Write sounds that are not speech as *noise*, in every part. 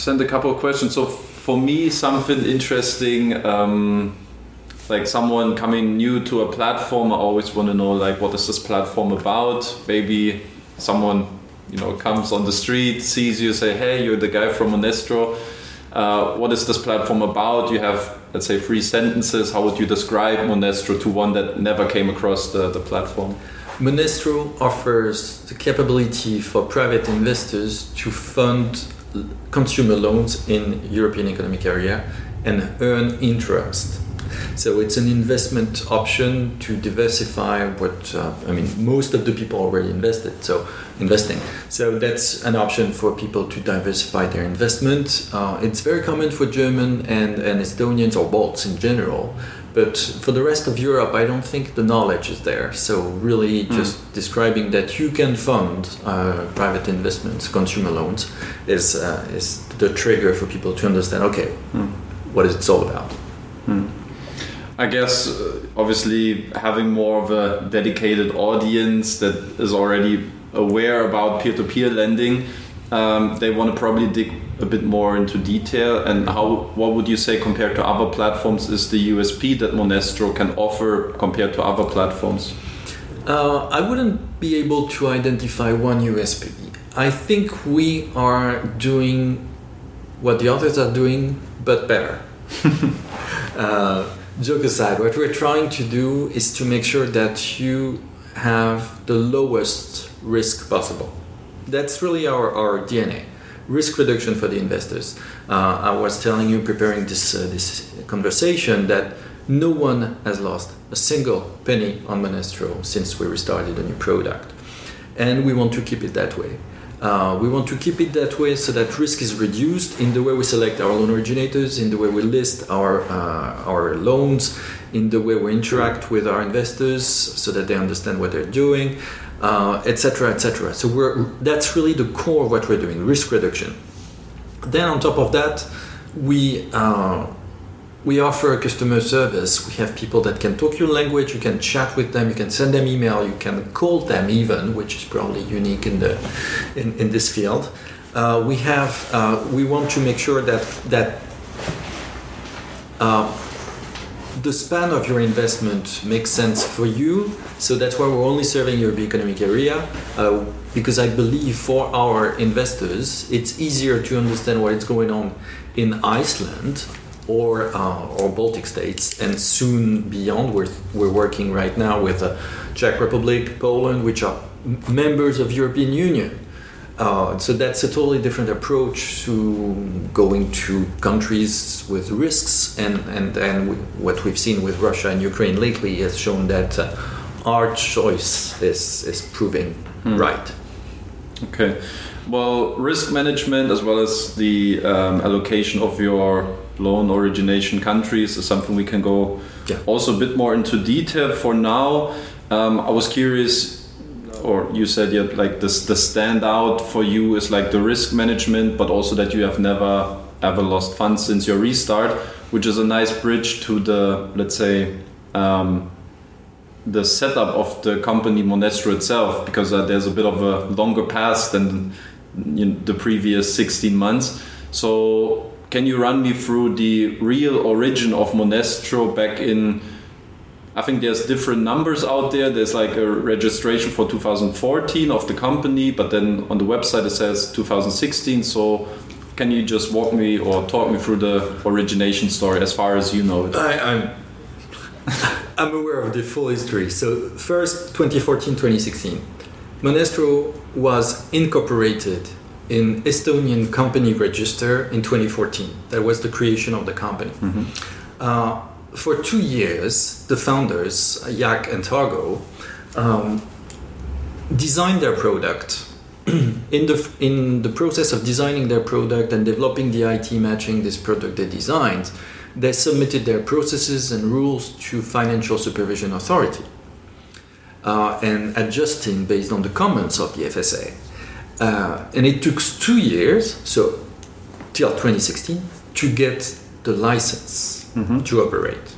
sent a couple of questions. So for me, something interesting. Um, like someone coming new to a platform, I always want to know like what is this platform about? Maybe someone you know comes on the street, sees you, say, "Hey, you're the guy from Monestro." Uh, what is this platform about? You have, let's say, three sentences. How would you describe Monestro to one that never came across the, the platform? Monestro offers the capability for private investors to fund consumer loans in European Economic Area and earn interest. So it's an investment option to diversify what uh, I mean. Most of the people already invested, so investing. So that's an option for people to diversify their investment. Uh, it's very common for German and, and Estonians or Balts in general. But for the rest of Europe, I don't think the knowledge is there. So really, mm. just describing that you can fund uh, private investments, consumer loans, is uh, is the trigger for people to understand. Okay, mm. what is it all about? Mm. I guess uh, obviously having more of a dedicated audience that is already aware about peer-to-peer lending, um, they want to probably dig a bit more into detail. And how what would you say compared to other platforms is the USP that Monestro can offer compared to other platforms? Uh, I wouldn't be able to identify one USP. I think we are doing what the others are doing, but better. *laughs* uh, joke aside, what we're trying to do is to make sure that you have the lowest risk possible. That's really our, our DNA. Risk reduction for the investors. Uh, I was telling you, preparing this, uh, this conversation, that no one has lost a single penny on Monestro since we restarted a new product. And we want to keep it that way. Uh, we want to keep it that way so that risk is reduced in the way we select our loan originators, in the way we list our uh, our loans, in the way we interact with our investors, so that they understand what they're doing, etc., uh, etc. Et so we're that's really the core of what we're doing: risk reduction. Then on top of that, we uh, we offer a customer service. We have people that can talk your language. You can chat with them. You can send them email. You can call them even, which is probably unique in the in, in this field. Uh, we have uh, we want to make sure that that uh, the span of your investment makes sense for you. So that's why we're only serving your economic area. Uh, because I believe for our investors, it's easier to understand what is going on in Iceland or uh, or Baltic states, and soon beyond. We're we're working right now with uh, Czech Republic, Poland, which are members of European Union. Uh, so that's a totally different approach to going to countries with risks, and and and we, what we've seen with Russia and Ukraine lately has shown that uh, our choice is is proving hmm. right. Okay. Well, risk management as well as the um, allocation of your loan origination countries is something we can go yeah. also a bit more into detail for now. Um, I was curious, or you said yeah, like this the standout for you is like the risk management, but also that you have never ever lost funds since your restart, which is a nice bridge to the let's say um, the setup of the company Monestro itself, because uh, there's a bit of a longer path than you know, the previous 16 months. So can you run me through the real origin of Monestro back in? I think there's different numbers out there. There's like a registration for 2014 of the company, but then on the website it says 2016. So can you just walk me or talk me through the origination story as far as you know it? I, I'm *laughs* I'm aware of the full history. So first, 2014, 2016, Monestro was incorporated in Estonian company register in 2014. That was the creation of the company. Mm-hmm. Uh, for two years, the founders, Jaak and Targo, um, designed their product. *clears throat* in the in the process of designing their product and developing the IT matching this product they designed, they submitted their processes and rules to financial supervision authority uh, and adjusting based on the comments of the FSA. Uh, and it took two years, so till 2016, to get the license mm-hmm. to operate.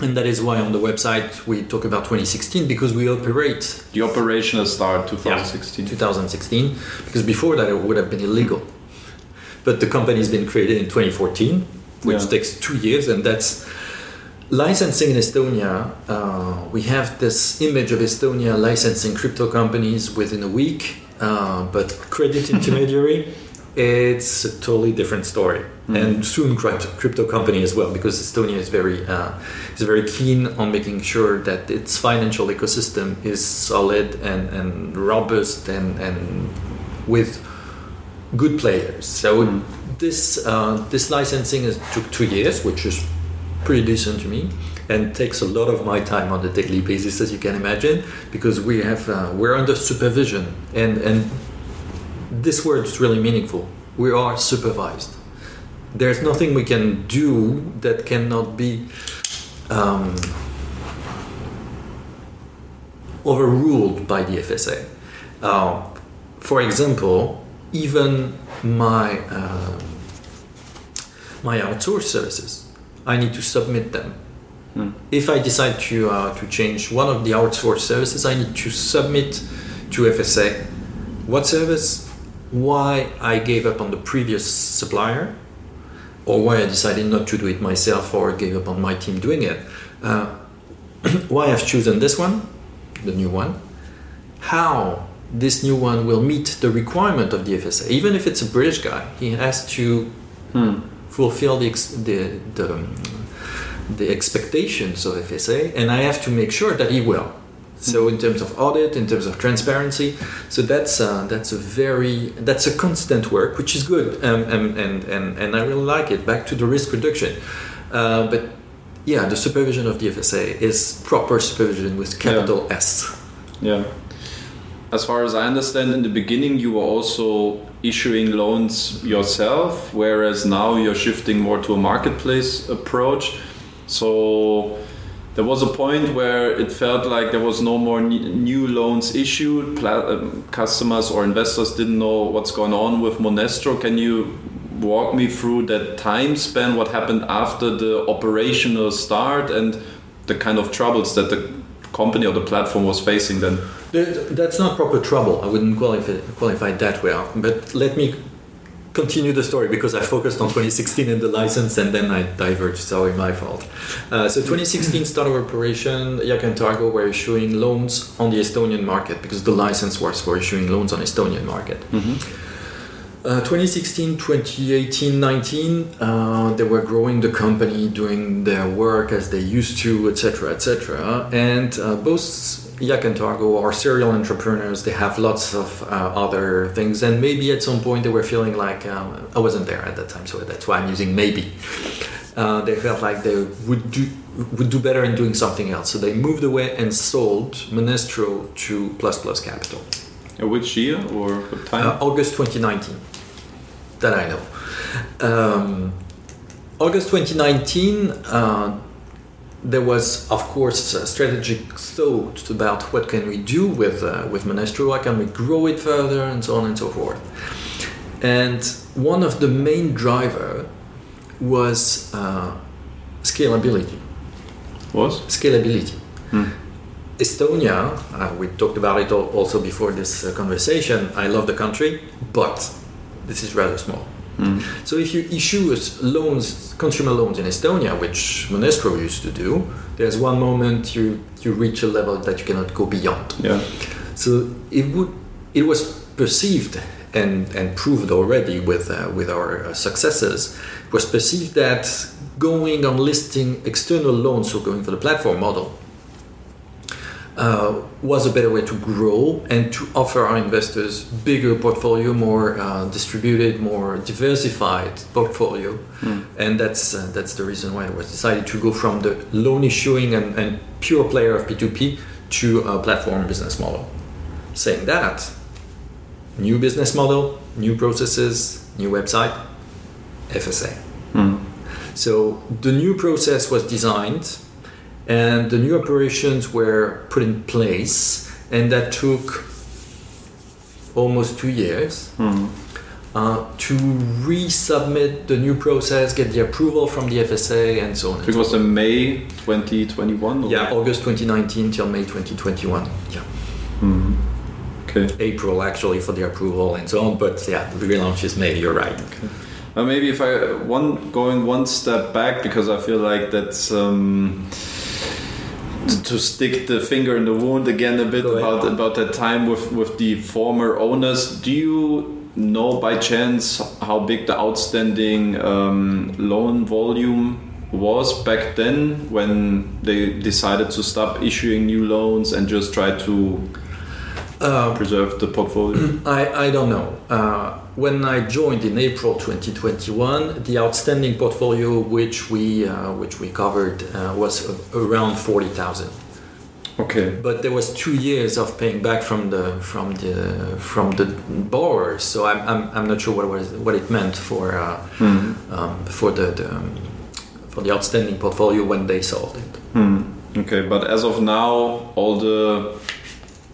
And that is why on the website we talk about 2016 because we operate. The operational start 2016. Yeah, 2016, because before that it would have been illegal. but the company's been created in 2014, which Yeah. takes two years, and that's licensing in Estonia. Uh, we have this image of Estonia licensing crypto companies within a week, uh, but credit *laughs* intermediary, it's a totally different story, and soon crypto, crypto company as well, because Estonia is very uh, is very keen on making sure that its financial ecosystem is solid and, and robust and, and with good players. So this uh, this licensing is, took two years, which is pretty decent to me, and takes a lot of my time on a daily basis, as you can imagine, because we have uh, we're under supervision, and and this word is really meaningful. We are supervised. There's nothing we can do that cannot be um, overruled by the FSA. Uh, for example, even my uh, my outsourced services, I need to submit them. If I decide to uh, to change one of the outsourced services, I need to submit to FSA what service, why I gave up on the previous supplier, or why I decided not to do it myself or gave up on my team doing it. Uh, *clears throat* why I've chosen this one, the new one, how this new one will meet the requirement of the FSA. Even if it's a British guy, he has to fulfill the, ex- the, the, the expectations of FSA, and I have to make sure that he will. So in terms of audit, in terms of transparency, so that's uh, that's a very that's a constant work, which is good, um, and, and and and I really like it. Back to the risk reduction, uh, but yeah, the supervision of the FSA is proper supervision with capital S. Yeah. As far as I understand, in the beginning you were also issuing loans yourself, whereas now you're shifting more to a marketplace approach. So there was a point where it felt like there was no more new loans issued. Um, customers or investors didn't know what's going on with Monestro. Can you walk me through that time span? What happened after the operational start and the kind of troubles that the company or the platform was facing then? That's not proper trouble. I wouldn't qualify, qualify it that well. But let me continue the story because I focused on 2016 and the license and then I diverged. Sorry, my fault. Uh, so 2016 start of operation, Jaak and Targo were issuing loans on the Estonian market because the license was for issuing loans on Estonian market. Uh, 2016, 2018, 19, uh, they were growing the company, doing their work as they used to, etc., etc. And uh, both Jaak and Targo are serial entrepreneurs. They have lots of uh, other things, and maybe at some point they were feeling like um, I wasn't there at that time, so that's why I'm using maybe. Uh, they felt like they would do would do better in doing something else, so they moved away and sold Monestro to Plus Plus Capital. Which year or what time? Uh, August 2019, that I know. Um, August 2019, uh, there was, of course, a strategic thought about what can we do with uh, with Monestro, how can we grow it further, and so on and so forth. And one of the main driver was uh, scalability. was? Scalability. Estonia, uh, we talked about it also before this uh, conversation. I love the country, but this is rather small. So if you issue loans, consumer loans in Estonia, which Monestro used to do, there's one moment you you reach a level that you cannot go beyond. Yeah. So it would it was perceived and and proved already with uh, with our uh, successes it was perceived that going on listing external loans, so going for the platform model, uh, was a better way to grow and to offer our investors bigger portfolio, more uh, distributed, more diversified portfolio, and that's uh, that's the reason why it was decided to go from the loan issuing and, and pure player of P2P to a platform business model. Saying that, new business model, new processes, new website, FSA. So the new process was designed and the new operations were put in place, and that took almost two years uh, to resubmit the new process, get the approval from the FSA, and so on. It so was in May 2021? or- yeah, August 2019 till May 2021. Yeah, Okay. April actually for the approval and so on. But yeah, the relaunch is May. You're right. Uh, maybe if I one going one step back because I feel like that's um, to, stick the finger in the wound again a bit about about that time with with the former owners. Do you know by chance how big the outstanding um, loan volume was back then when they decided to stop issuing new loans and just try to uh, preserve the portfolio? *clears throat* I, I don't know. Uh, when I joined in April 2021, the outstanding portfolio which we uh, which we covered uh, was around 40,000. Okay. But there was two years of paying back from the from the from the borrowers, so I'm, I'm, I'm not sure what was what it meant for mm. um, for the, the um, for the outstanding portfolio when they sold it. Mm. Okay, but as of now, all the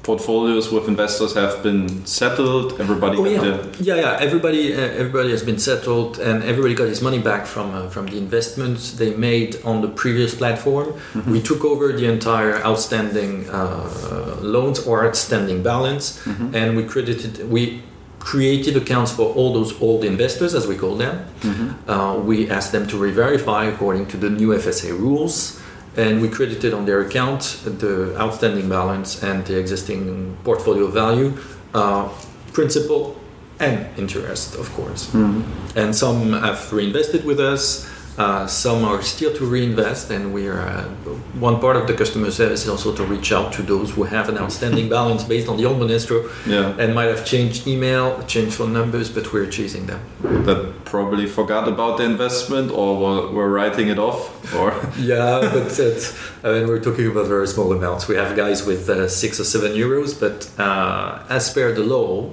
portfolios with investors have been settled. Everybody oh, yeah. yeah, yeah. Everybody, uh, everybody has been settled, and everybody got his money back from uh, from the investments they made on the previous platform. Mm-hmm. We took over the entire outstanding uh, loans or outstanding balance, mm-hmm. and we credited we created accounts for all those old investors, as we call them. Mm-hmm. Uh, we asked them to re-verify according to the new FSA rules and we credited on their account the outstanding balance and the existing portfolio value, uh, principal and interest, of course. Mm-hmm. And some have reinvested with us. Uh, some are still to reinvest, and we are uh, one part of the customer service is also to reach out to those who have an outstanding *laughs* balance based on the old Monestro yeah. and might have changed email, changed phone numbers, but we're chasing them. That probably forgot about the investment or were, were writing it off, or *laughs* yeah, but it, I mean we're talking about very small amounts. We have guys with uh, six or seven euros, but uh, as per the law,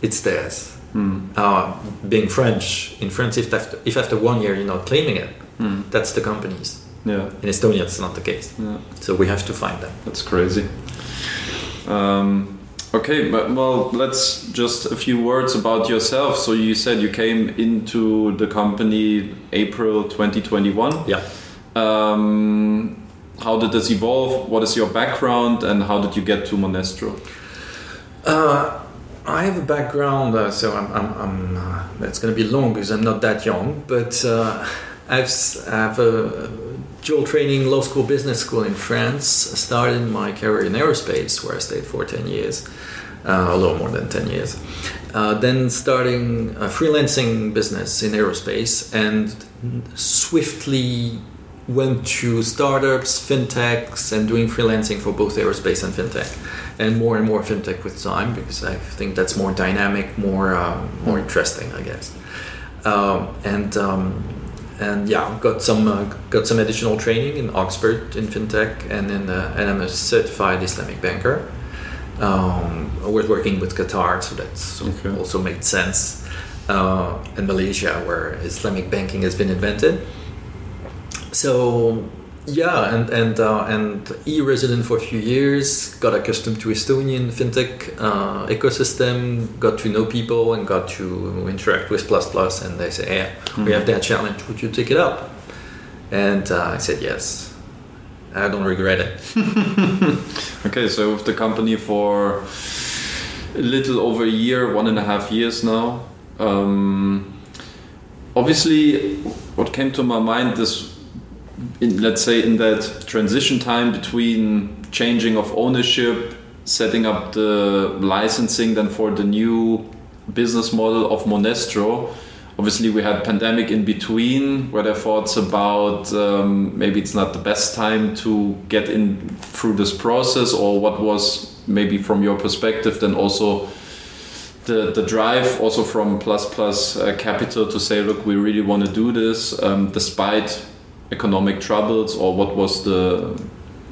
it's theirs. Mm. Uh, being French, in France, if after, if after one year you're not claiming it, mm. that's the companies. Yeah. In Estonia, it's not the case. Yeah. So we have to find them. That's crazy. Um, okay, but well, let's just a few words about yourself. So you said you came into the company April 2021. Yeah. Um, how did this evolve? What is your background, and how did you get to Monestro? Uh, I have a background, uh, so I'm, I'm, I'm uh, going to be long because I'm not that young, but uh, I've, I have a dual training law school, business school in France. Started my career in aerospace, where I stayed for 10 years, uh, a little more than 10 years. Uh, then starting a freelancing business in aerospace and swiftly went to startups, fintechs, and doing freelancing for both aerospace and fintech and more and more fintech with time because I think that's more dynamic, more uh, more interesting, I guess. Um, and um, and yeah, got some uh, got some additional training in Oxford in fintech, and then uh, and I'm a certified Islamic banker. Um, I was working with Qatar, so that's okay. also made sense. Uh, in Malaysia, where Islamic banking has been invented. So yeah, and and uh, and e-resident for a few years, got accustomed to Estonian fintech uh, ecosystem, got to know people, and got to interact with Plus Plus. And they say, "Hey, mm-hmm. we have that challenge. Would you take it up?" And uh, I said yes. I don't regret it. *laughs* okay, so with the company for a little over a year, one and a half years now. Um, obviously, what came to my mind is in, let's say in that transition time between changing of ownership setting up the licensing then for the new business model of monestro. Obviously we had pandemic in between where there thoughts about um, maybe it's not the best time to get in through this process or what was maybe from your perspective then also the, the drive also from plus plus uh, capital to say look we really want to do this um, despite economic troubles or what was the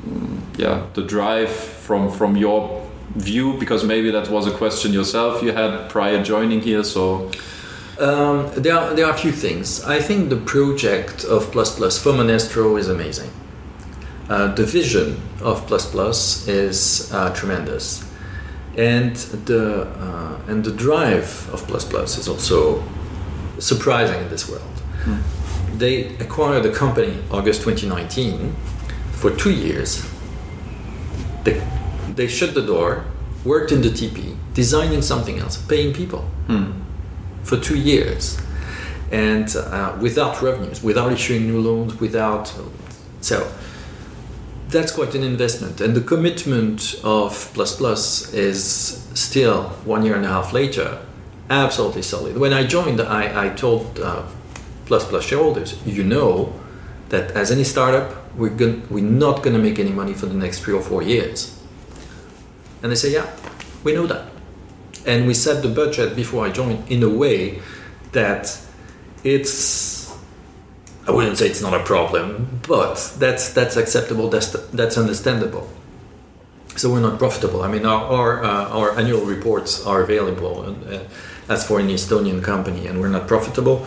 mm, yeah the drive from from your view because maybe that was a question yourself you had prior joining here so um, there, are, there are a few things. I think the project of Plus Plus for Monestro is amazing. Uh, the vision of Plus Plus is uh, tremendous, and the uh, and the drive of Plus Plus is also surprising in this world. Mm they acquired the company August 2019 for two years. They, they shut the door, worked in the TP, designing something else, paying people hmm. for two years. and uh, without revenues, without issuing new loans, without so that's quite an investment. And the commitment of Plus Plus is still one year and a half later absolutely solid. When I joined, I, I told uh, Plus Plus shareholders, you know that as any startup, we're, we're not going to make any money for the next three or four years. And they say, yeah, we know that. And we set the budget before I joined in a way that it's I wouldn't say it's not a problem, but that's that's acceptable. That's that's understandable. So we're not profitable. I mean, our our, uh, our annual reports are available, and, uh, as for an Estonian company, and we're not profitable.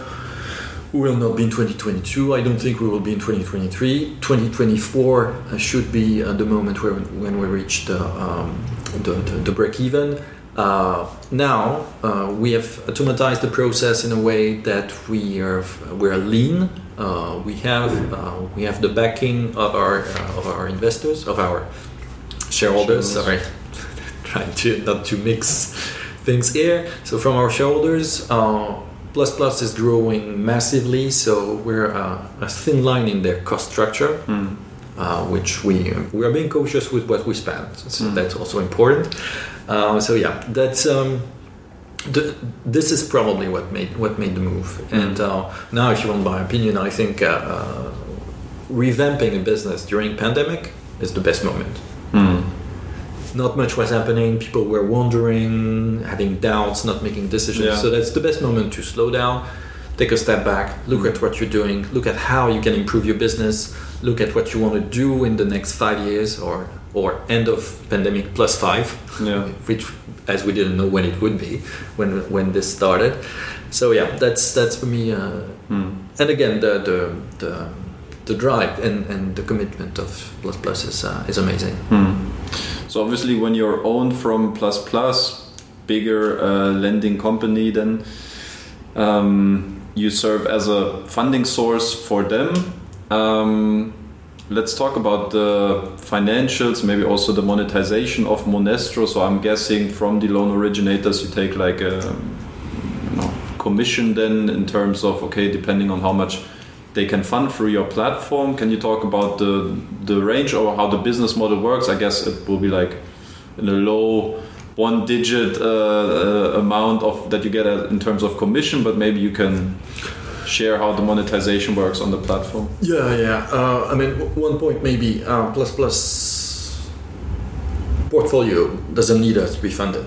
We will not be in 2022. I don't think we will be in 2023. 2024 uh, should be uh, the moment where when we reach the um, the, the, the break even. Uh, now uh, we have automatized the process in a way that we are we are lean. Uh, we have uh, we have the backing of our uh, of our investors of our shareholders. Sorry, *laughs* trying to not to mix things here. So from our shareholders. Plus Plus is growing massively, so we're a thin line in their cost structure. Mm. Uh, which we we are being cautious with what we spend. So mm. that's also important. Uh, so yeah, that's um, the, this is probably what made what made the move. Mm. And uh, now, if you want my opinion, I think uh, uh, revamping a business during pandemic is the best moment. Not much was happening. People were wondering, having doubts, not making decisions. Yeah. So that's the best moment to slow down, take a step back, look at what you're doing, look at how you can improve your business, look at what you want to do in the next five years or or end of pandemic plus five, yeah. *laughs* which as we didn't know when it would be when when this started. So yeah, that's that's for me. Uh, mm. And again, the the the, the drive and, and the commitment of Plus Plus is uh, is amazing. Mm. So obviously, when you're owned from Plus Plus, bigger uh, lending company, then um, you serve as a funding source for them. Um, let's talk about the financials, maybe also the monetization of Monestro. So I'm guessing from the loan originators, you take like a you know, commission then in terms of okay, depending on how much they can fund through your platform. Can you talk about the the range or how the business model works? I guess it will be like in a low one digit uh, uh, amount of that you get in terms of commission, but maybe you can share how the monetization works on the platform? Yeah, yeah. Uh, I mean, one point maybe uh, Plus Plus portfolio doesn't need us to be funded.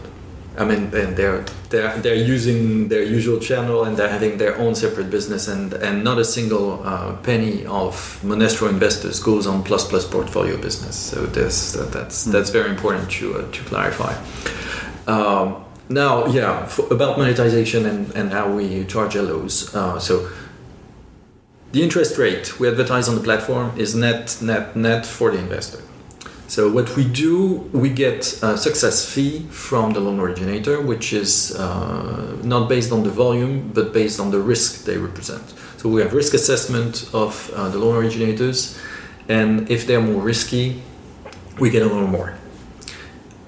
I mean, and they're they're they're using their usual channel and they're having their own separate business, and and not a single uh, penny of Monestro investors goes on Plus Plus portfolio business. So this that's mm. that's very important to uh, to clarify. Um, now, yeah, for, about monetization and, and how we charge LOs. Uh, so the interest rate we advertise on the platform is net, net, net for the investor. So what we do, we get a success fee from the loan originator, which is uh, not based on the volume, but based on the risk they represent. So we have risk assessment of uh, the loan originators, and if they're more risky, we get a little more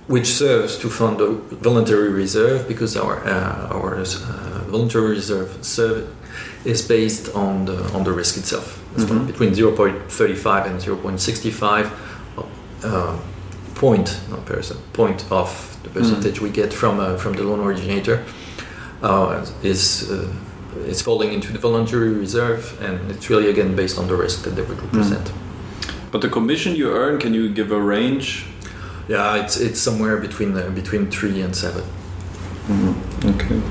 which serves to fund the voluntary reserve because our uh, our uh, voluntary reserve serve is based on the on the risk itself. Mm-hmm. between 0.35 and 0.65 uh, point not percent point of the percentage mm we get from uh, from the loan originator uh, is uh, is falling into the voluntary reserve and it's really again based on the risk that they would represent. Mm. But the commission you earn, can you give a range yeah, it's it's somewhere between uh, between three and 7 mm-hmm. Okay.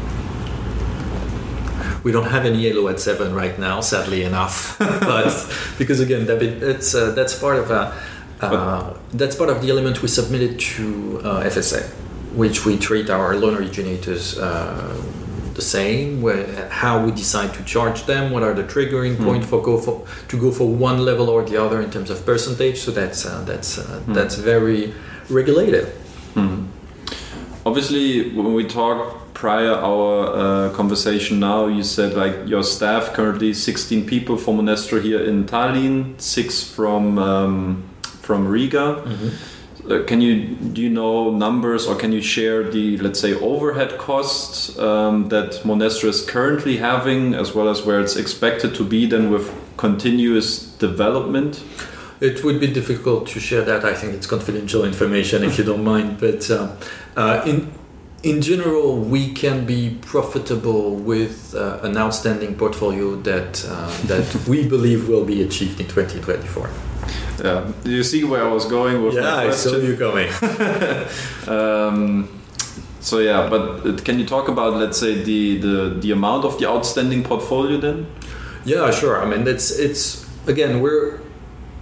We don't have any LO at seven right now, sadly enough. *laughs* but because again, that it's uh, that's part of a, uh, that's part of the element we submitted to uh, FSA, which we treat our loan originators uh, the same. Where, how we decide to charge them, what are the triggering mm. point for go for to go for one level or the other in terms of percentage. So that's uh, that's mm. that's very regulated. Mm. Obviously, when we talk prior our uh, conversation now, you said like your staff currently 16 people from Monestro here in Tallinn, six from um, from Riga. Mm -hmm. uh, can you do you know numbers or can you share the let's say overhead costs um, that Monestro is currently having as well as where it's expected to be then with continuous development? It would be difficult to share that. I think it's confidential information if you don't mind. *laughs* But uh, uh, in in general, we can be profitable with uh, an outstanding portfolio that uh, that we believe will be achieved in 2024. Yeah. You see where I was going with yeah? I saw you coming. *laughs* um, so yeah, but can you talk about let's say the, the the amount of the outstanding portfolio then? Yeah, sure. I mean, it's it's again we're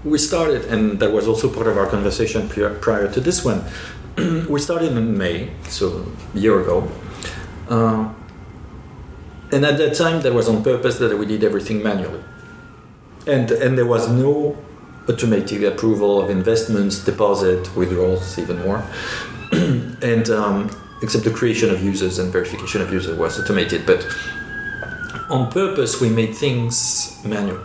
we started, and that was also part of our conversation prior to this one. *clears throat* we started in May, so a year ago. Uh, and at that time, that was on purpose that we did everything manually. And, and there was no automatic approval of investments, deposit, withdrawals, even more. *clears throat* and um, except the creation of users and verification of users was automated. But on purpose, we made things manual.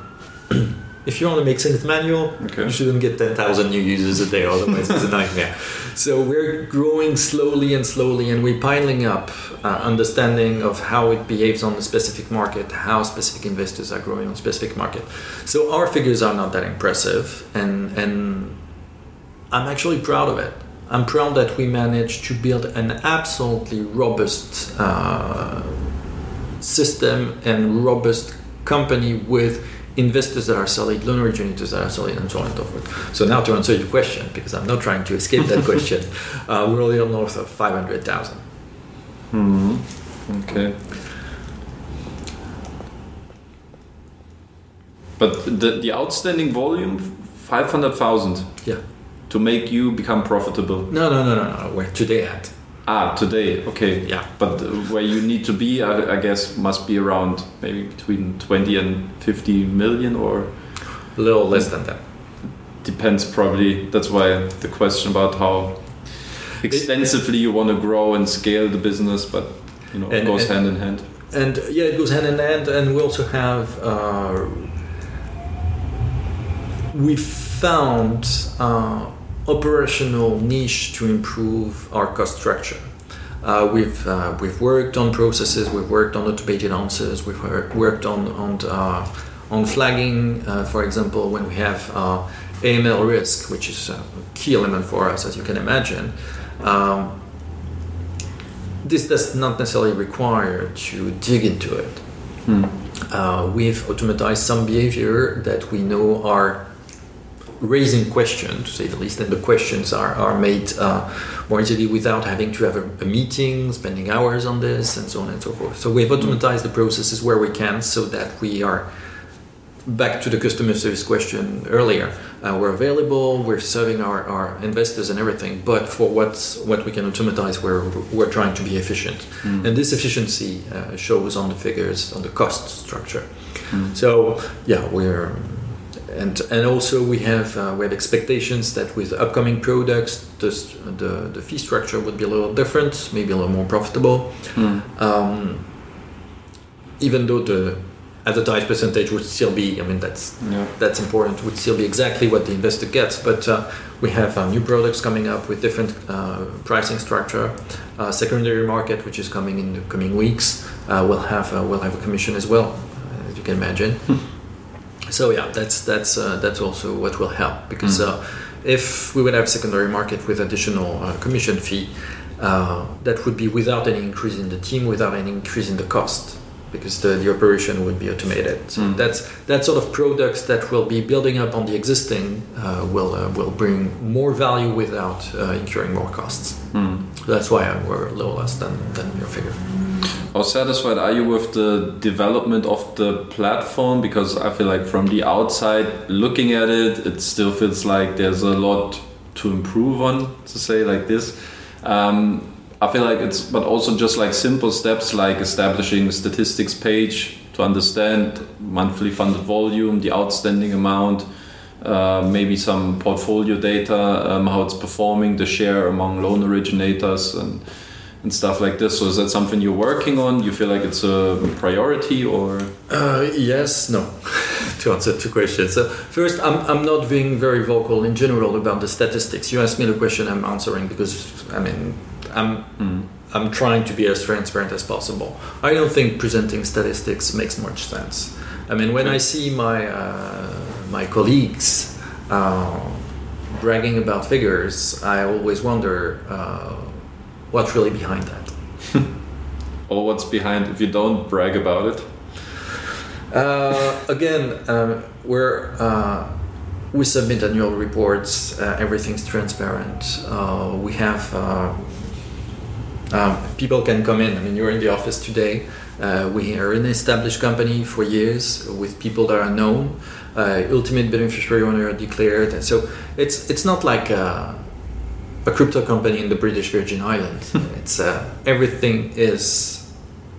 *clears throat* if you want to make things manual, okay. you shouldn't get 10,000 new users a day, otherwise it's a nightmare. *laughs* So we're growing slowly and slowly, and we're piling up uh, understanding of how it behaves on a specific market, how specific investors are growing on specific market. So our figures are not that impressive, and and I'm actually proud of it. I'm proud that we managed to build an absolutely robust uh, system and robust company with investors that are solid, loan originators that are solid, and so on and so forth. So now to answer your question, because I'm not trying to escape that question, *laughs* uh, we're a little north of 500,000. Hmm. Okay. But the, the outstanding volume, 500,000? Yeah. To make you become profitable? No, no, no, no, no. We're today at. Ah, today, okay. Yeah. But where you need to be, I, I, guess, must be around maybe between 20 and 50 million or? A little less than that. Depends probably. That's why the question about how extensively you want to grow and scale the business, but you know, and, it goes and, hand in hand. And yeah, it goes hand in hand. And we also have, uh, we found, uh, operational niche to improve our cost structure. Uh, we've uh, we've worked on processes, we've worked on automated answers, we've worked on on uh, on flagging, uh, for example, when we have uh, AML risk, which is a key element for us, as you can imagine. Um, this does not necessarily require to dig into it. Hmm. Uh, we've automatized some behavior that we know are raising questions, to say the least, and the questions are, are made uh, more easily without having to have a, a, meeting, spending hours on this, and so on and so forth. So we've automatized the processes where we can so that we are back to the customer service question earlier. Uh, we're available, we're serving our, our investors and everything, but for what's, what we can automatize, we're, we're trying to be efficient. Mm. And this efficiency uh, shows on the figures, on the cost structure. Mm. So, yeah, we're and and also we have uh, we have expectations that with upcoming products the, the, the fee structure would be a little different maybe a little more profitable. Mm. um, even though the advertised percentage would still be I mean that's yeah. that's important would still be exactly what the investor gets. But uh, we have uh, new products coming up with different uh, pricing structure. Uh, secondary market which is coming in the coming weeks uh, will have will have a commission as well as you can imagine so yeah, that's that's uh, that's also what will help because mm. uh, if we would have secondary market with additional uh, commission fee, uh, that would be without any increase in the team, without any increase in the cost, because the, the operation would be automated. So mm. that's that sort of products that will be building up on the existing uh, will uh, will bring more value without incurring more costs. Mm. So that's why we're a little less than than your figure. How satisfied are you with the development of the platform? Because I feel like from the outside looking at it, it still feels like there's a lot to improve on, to say like this. Um, I feel like it's, but also just like simple steps like establishing a statistics page to understand monthly funded volume, the outstanding amount, uh, maybe some portfolio data, um, how it's performing, the share among loan originators, and and stuff like this. So is that something you're working on? You feel like it's a priority or? Uh, yes, no. *laughs* to answer two questions. So first, I'm, I'm not being very vocal in general about the statistics. You asked me the question, I'm answering because I mean I'm mm. I'm trying to be as transparent as possible. I don't think presenting statistics makes much sense. I mean, when I see my uh, my colleagues uh, bragging about figures, I always wonder uh, what's really behind that. *laughs* or what's behind if you don't brag about it. Uh, again, um, we're uh, we submit annual reports. Uh, everything's transparent. we have um, people can come in. I mean, you're in the office today. Uh, we are an established company for years with people that are known. Uh, ultimate beneficiary owner declared, and so it's it's not like a, a crypto company in the British Virgin Islands. *laughs* it's uh, everything is,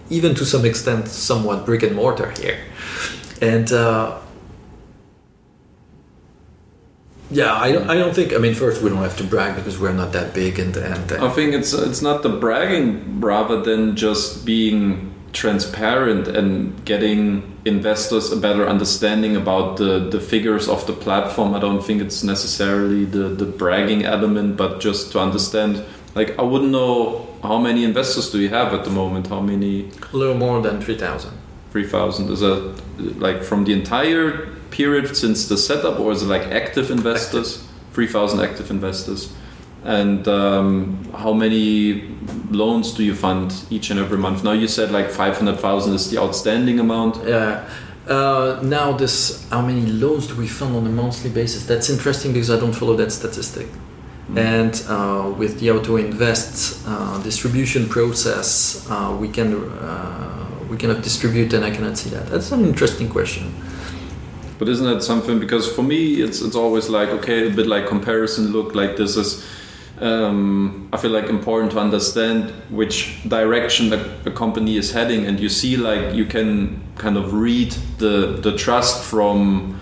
even to some extent, somewhat brick and mortar here, and uh, yeah, I don't, I don't think. I mean, first we don't have to brag because we're not that big, and and. Uh, I think it's it's not the bragging rather than just being transparent and getting investors a better understanding about the the figures of the platform. I don't think it's necessarily the the bragging element, but just to understand. Like, I wouldn't know how many investors do you have at the moment? How many? A little more than three thousand. Three thousand is that like from the entire period since the setup, or is it like active investors? Active. 3,000 active investors. And um, how many loans do you fund each and every month? Now you said like 500,000 is the outstanding amount. Yeah. Uh, now this, how many loans do we fund on a monthly basis? That's interesting because I don't follow that statistic. Mm. And uh, with the Auto Invest uh, distribution process, uh, we can uh, we cannot distribute, and I cannot see that. That's an interesting question. But isn't that something? Because for me, it's it's always like okay, a bit like comparison. Look, like this is. Um, I feel like important to understand which direction the, a company is heading, and you see like you can kind of read the the trust from.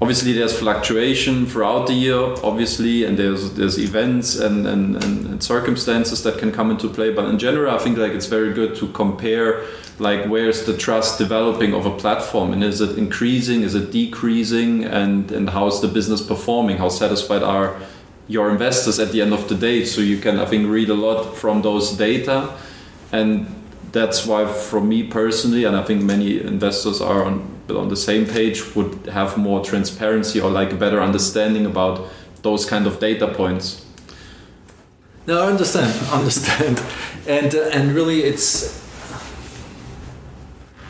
Obviously, there's fluctuation throughout the year, obviously, and there's there's events and, and, and circumstances that can come into play. But in general, I think like it's very good to compare like where's the trust developing of a platform and is it increasing is it decreasing and and how's the business performing how satisfied are your investors at the end of the day so you can i think read a lot from those data. And that's why for me personally and i think many investors are on on the same page would have more transparency or like a better understanding about those kind of data points. No i understand *laughs* understand. And uh, and really it's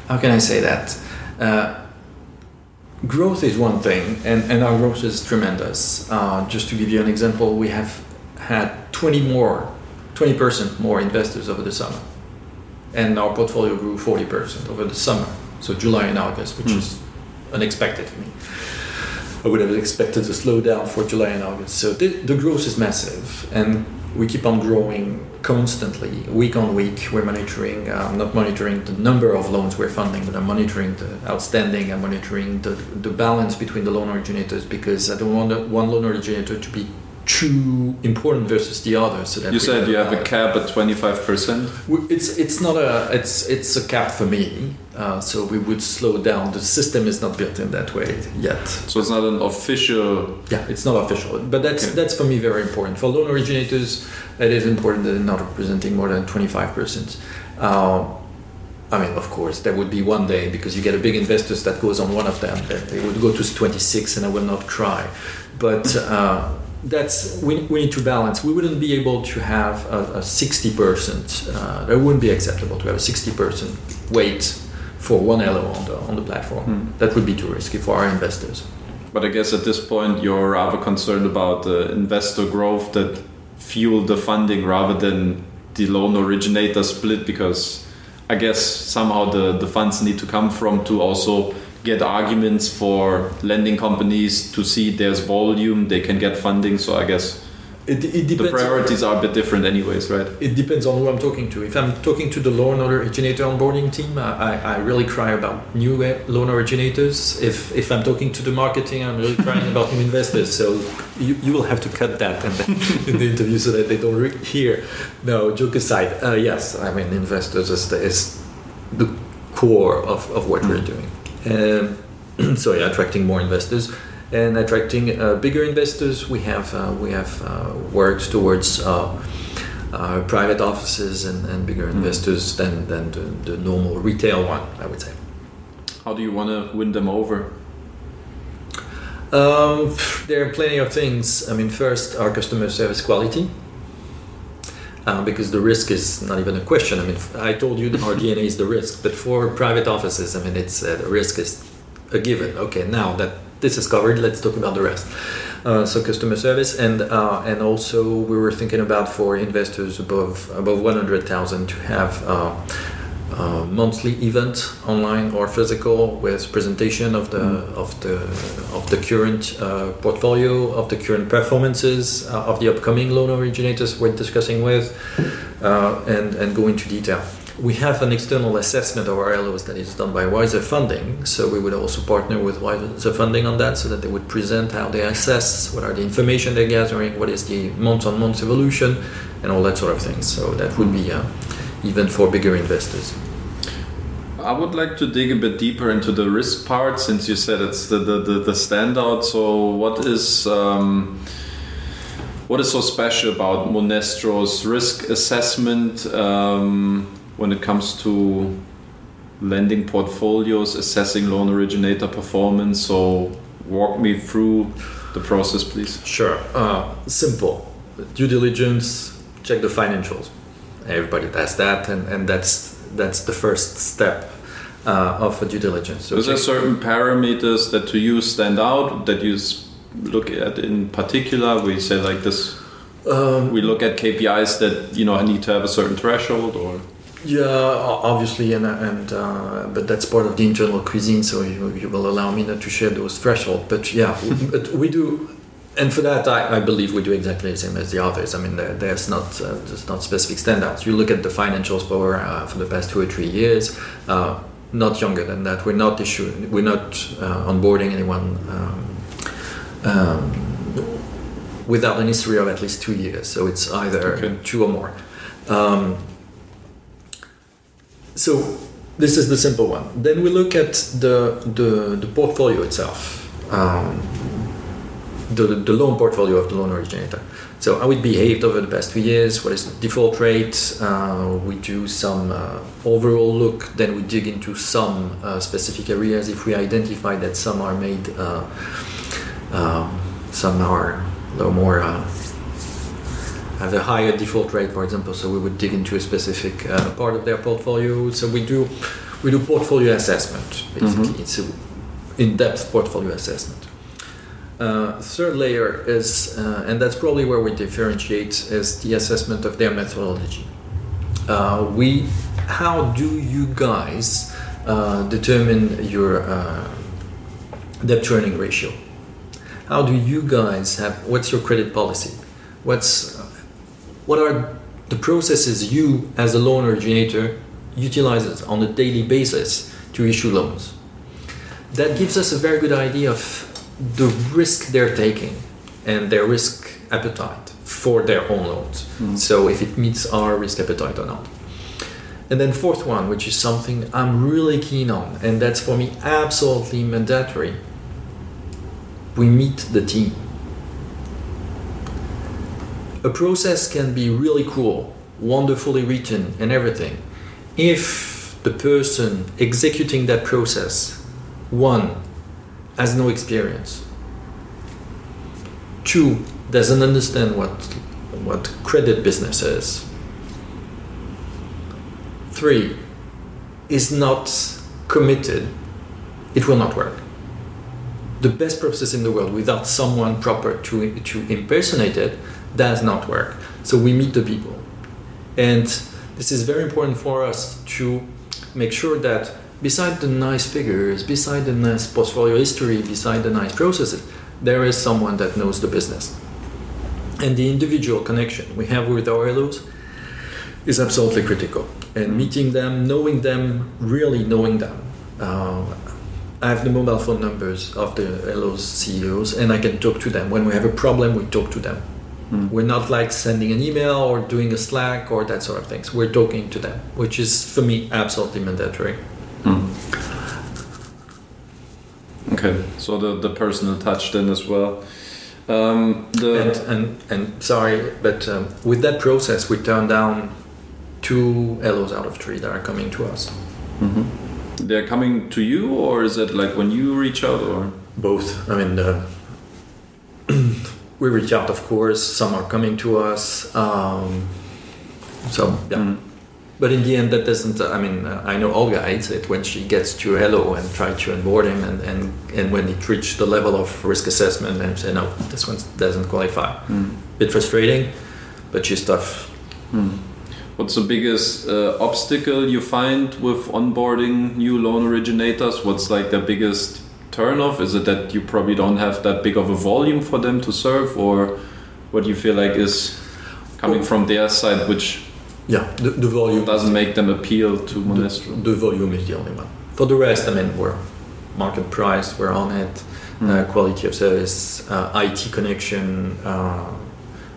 how can I say that? Uh, growth is one thing, and, and our growth is tremendous. Uh, just to give you an example, we have had 20 more, 20% more investors over the summer, and our portfolio grew 40% over the summer. So July and August, which mm. is unexpected for me. I would have expected a slowdown for July and August. So the, the growth is massive, and we keep on growing constantly, week on week. We're monitoring, I'm um, not monitoring the number of loans we're funding, but I'm monitoring the outstanding. I'm monitoring the, the balance between the loan originators because I don't want one loan originator to be too important versus the other. So that you said you have a cap at twenty five percent. It's it's not a it's it's a cap for me. Uh, so we would slow down. The system is not built in that way yet. So it's not an official. Yeah, it's not official, but that's okay. that's for me very important. For loan originators, it is important that they're not representing more than twenty five percent. Uh, I mean, of course, there would be one day because you get a big investors that goes on one of them. They would go to 26 and I will not cry. But uh, that's we, we need to balance. We wouldn't be able to have a, a 60%. Uh, that wouldn't be acceptable to have a 60% weight for one LO on the on the platform. Hmm. That would be too risky for our investors. But I guess at this point you're rather concerned about the investor growth that fuel the funding rather than the loan originator split because I guess somehow the, the funds need to come from to also get arguments for lending companies to see there's volume, they can get funding. So I guess it, it the priorities are a bit different, anyways, right? It depends on who I'm talking to. If I'm talking to the loan originator onboarding team, I, I really cry about new loan originators. If if I'm talking to the marketing, I'm really crying *laughs* about new investors. So you, you will have to cut that in the, *laughs* in the interview so that they don't re- hear. No, joke aside. Uh, yes, I mean investors is the, is the core of, of what mm. we're doing. Um, *clears throat* so yeah, attracting more investors and attracting uh, bigger investors. We have uh, we have uh, worked towards uh, uh, private offices and, and bigger mm. investors than than the, the, normal retail one. I would say. How do you want to win them over? Um, there are plenty of things. I mean, first, our customer service quality. Uh, because the risk is not even a question. I mean, I told you our DNA is the risk, but for private offices, I mean, it's uh, the risk is a given. Okay, now that this is covered, let's talk about the rest. Uh, so customer service, and uh, and also we were thinking about for investors above above one hundred thousand to have. Uh, uh, monthly event online or physical with presentation of the mm. of the of the current uh, portfolio of the current performances uh, of the upcoming loan originators we're discussing with uh, and and go into detail we have an external assessment of our LOs that is done by Wiser Funding, so we would also partner with Wiser Funding on that, so that they would present how they assess, what are the information they're gathering, what is the month-on-month evolution, and all that sort of thing. So that would be uh, even for bigger investors. I would like to dig a bit deeper into the risk part since you said it's the, the, the, the standout. So, what is um, what is so special about Monestro's risk assessment um, when it comes to lending portfolios, assessing loan originator performance? So, walk me through the process, please. Sure. Uh, simple. Due diligence, check the financials everybody does that, and, and that's that's the first step uh, of a due diligence. So Is there certain parameters that to you stand out that you look at in particular? We say like this. Um, we look at KPIs that you know I need to have a certain threshold, or yeah, obviously, and and uh, but that's part of the internal cuisine. So you, you will allow me not to share those thresholds. But yeah, *laughs* but we do and for that, I, I, believe we do exactly the same as the others. I mean, there, there's not uh, there's not specific standouts. You look at the financials for uh, for the past two or three years. Uh, not younger than that. We're not issuing. We're not uh, onboarding anyone um, um, without an history of at least two years. So it's either okay. two or more. Um, so this is the simple one. Then we look at the the, the portfolio itself. Um, the, the loan portfolio of the loan originator. So how it behaved over the past two years, what is the default rate, uh, we do some uh, overall look, then we dig into some uh, specific areas if we identify that some are made, uh, um, some are a little more, uh, have a higher default rate, for example, so we would dig into a specific uh, part of their portfolio. So we do, we do portfolio assessment, basically. Mm-hmm. It's an in-depth portfolio assessment. Uh, third layer is, uh, and that's probably where we differentiate, is the assessment of their methodology. Uh, we, how do you guys uh, determine your uh, debt earning ratio? How do you guys have? What's your credit policy? What's what are the processes you, as a loan originator, utilizes on a daily basis to issue loans? That gives us a very good idea of the risk they're taking and their risk appetite for their own loans. Mm. So if it meets our risk appetite or not. And then fourth one, which is something I'm really keen on, and that's for me absolutely mandatory. We meet the team. A process can be really cool, wonderfully written, and everything. If the person executing that process, one, has no experience. Two, doesn't understand what what credit business is. Three, is not committed, it will not work. The best process in the world without someone proper to, to impersonate it does not work. So we meet the people. And this is very important for us to make sure that beside the nice figures, beside the nice portfolio history, beside the nice processes, there is someone that knows the business. And the individual connection we have with our LOs is absolutely critical. And meeting them, knowing them, really knowing them. Uh, I have the mobile phone numbers of the LOs CEOs, and I can talk to them. When we have a problem, we talk to them. Mm. We're not like sending an email or doing a Slack or that sort of things. We're talking to them, which is for me absolutely mandatory. Okay, so the, the personal touch then as well. Um, the and, and and sorry, but um, with that process, we turn down two LOs out of three that are coming to us. Mhm. they're coming to you, or is it like when you reach out, or Both. I mean, uh, we reach out, of course. Some are coming to us. Um, so yeah. Mm. But in the end, that doesn't. I mean, uh, I know Olga hates it when she gets to hello and try to onboard him, and, and, and when it reached the level of risk assessment, and say no, this one doesn't qualify. Mm. Bit frustrating, but she's tough. Hmm. What's the biggest uh, obstacle you find with onboarding new loan originators? What's like the biggest turnoff? Is it that you probably don't have that big of a volume for them to serve, or what do you feel like is coming from their side, which Yeah, the, the volume doesn't make them appeal to Monestro? The volume is the only one. For the rest, I mean, we're market price, we're on it, Hmm. uh, quality of service, uh, IT connection, uh,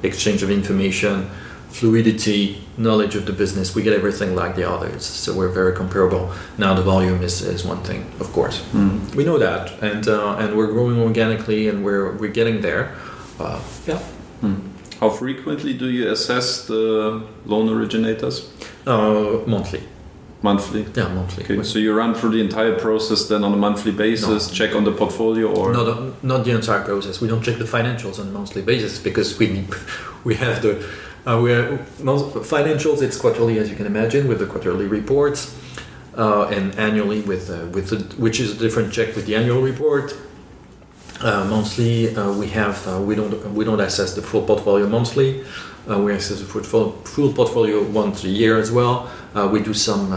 exchange of information, fluidity, knowledge of the business. We get everything like the others, so we're very comparable. Now the volume is, is one thing, of course. Hmm. We know that, and uh, and we're growing organically, and we're we're getting there. Uh, yeah. Hmm. How frequently do you assess the loan originators? Uh, monthly. Monthly. Yeah, monthly. Okay, so you run through the entire process then on a monthly basis, No. check on the portfolio, or Not, not the entire process. We don't check the financials on a monthly basis because we need, *laughs* we have the uh, we are, financials. It's quarterly, as you can imagine, with the quarterly reports, uh, and annually with uh, with the, which is a different check with the annual report. Uh, monthly, uh, we have uh, we don't we don't assess the full portfolio monthly. We assess the full, full portfolio once a year as well. We do some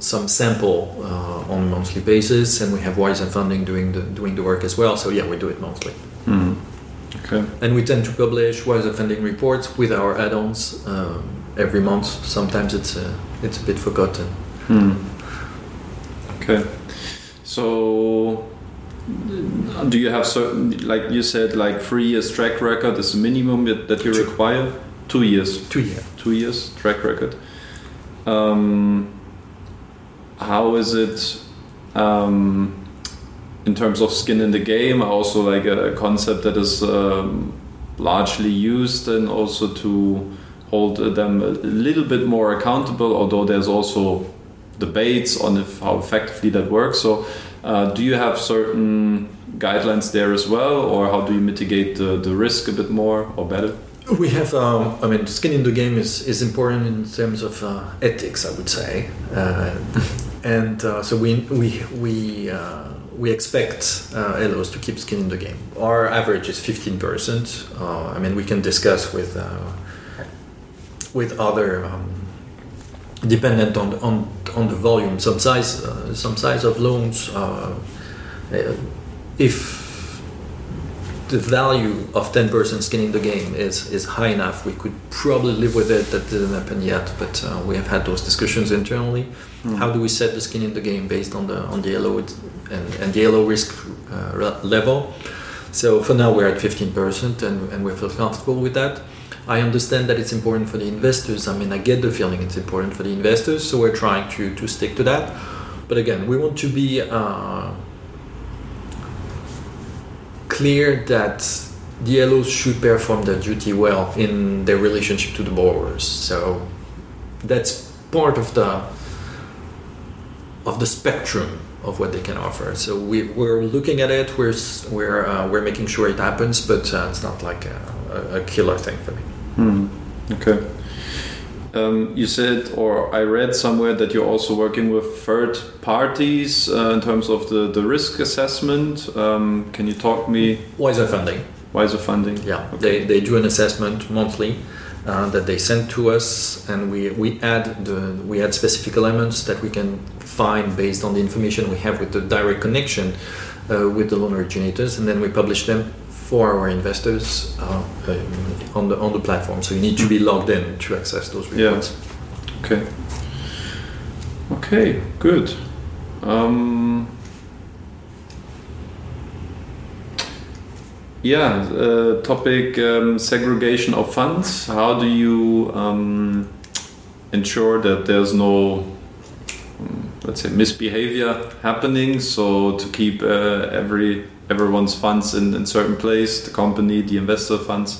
some sample on a monthly basis, and we have Wiser Funding doing the doing the work as well. So yeah, we do it monthly, Hmm. Okay. and we tend to publish Wiser Funding reports with our add-ons um, every month. Sometimes it's uh, it's a bit forgotten. Hmm. Okay. So, do you have certain, like you said, like three years track record is the minimum that that you require? Two years. Two year. Two years track record. Um, how is it um, in terms of skin in the game? Also, like a concept that is um, largely used and also to hold them a little bit more accountable. Although there's also debates on if how effectively that works. So, uh, do you have certain guidelines there as well, or how do you mitigate the, the risk a bit more or better? We have, um, I mean, skin in the game is, is important in terms of uh, ethics, I would say, uh, *laughs* and uh, so we we we uh, we expect uh, LOs to keep skin in the game. Our average is fifteen percent. Uh, I mean, we can discuss with uh, with other. Um, dependent on on on the volume, some size, uh, some size of loans. Uh, if the value of 10% skin in the game is, is high enough, we could probably live with it. That didn't happen yet, but uh, we have had those discussions internally. Hmm. How do we set the skin in the game based on the on the LO and, and the LO risk uh, level? So for now we're at 15% and, and we feel comfortable with that. I understand that it's important for the investors. I mean, I get the feeling it's important for the investors, so we're trying to, to stick to that. But again, we want to be uh, clear that the LOs should perform their duty well in their relationship to the borrowers. So that's part of the of the spectrum of what they can offer. So we, we're looking at it. We're we're uh, we're making sure it happens, but uh, it's not like a, a, killer thing for me. Hmm. Okay. Um, you said, or I read somewhere that you're also working with third parties uh, in terms of the, the risk assessment. Um, can you talk me? Why is Wiser funding. why Wiser funding. Yeah, Okay. they, they do an assessment monthly uh, that they send to us, and we, we add the we add specific elements that we can find based on the information we have with the direct connection uh, with the loan originators, and then we publish them for our investors uh, um, on the on the platform. So you need to be logged in to access those Yeah. reports. Okay. Okay. Good. Um, yeah. Uh, topic um, segregation of funds. How do you um, ensure that there's no um, let's say misbehavior happening. So to keep uh, every everyone's funds in, in certain place, the company, the investor funds.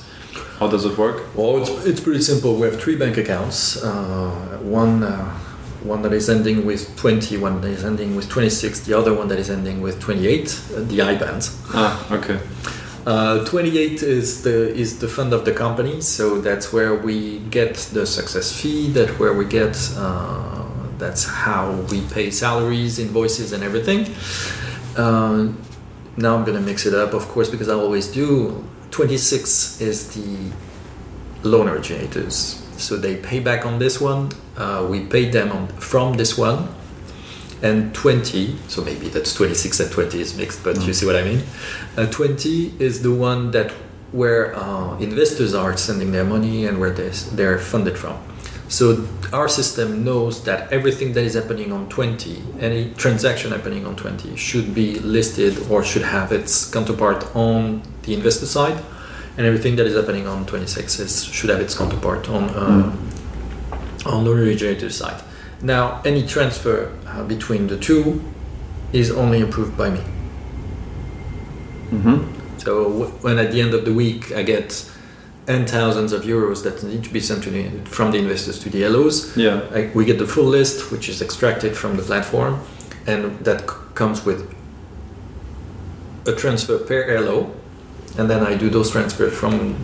How does it work? Well, it's, it's pretty simple. We have three bank accounts. Uh, one uh, one that is ending with 20, one that is ending with 26, the other one that is ending with 28, uh, the IBANs. Ah, okay. Uh, 28 is the is the fund of the company, so that's where we get the success fee. That where we get. Uh, that's how we pay salaries, invoices, and everything. Uh, now I'm gonna mix it up, of course, because I always do. 26 is the loan originators, so they pay back on this one. Uh, we pay them on, from this one, and 20 so maybe that's 26 and 20 is mixed but mm. you see what i mean uh, 20 is the one that where uh, investors are sending their money and where they're funded from so our system knows that everything that is happening on 20 any transaction happening on 20 should be listed or should have its counterpart on the investor side and everything that is happening on 26 is, should have its counterpart on uh, mm. on the originator side now, any transfer uh, between the two is only approved by me. Mm-hmm. So w- when at the end of the week I get n thousands of euros that need to be sent to the, from the investors to the LOs, yeah, I, we get the full list, which is extracted from the platform, and that c- comes with a transfer per LO, and then I do those transfers from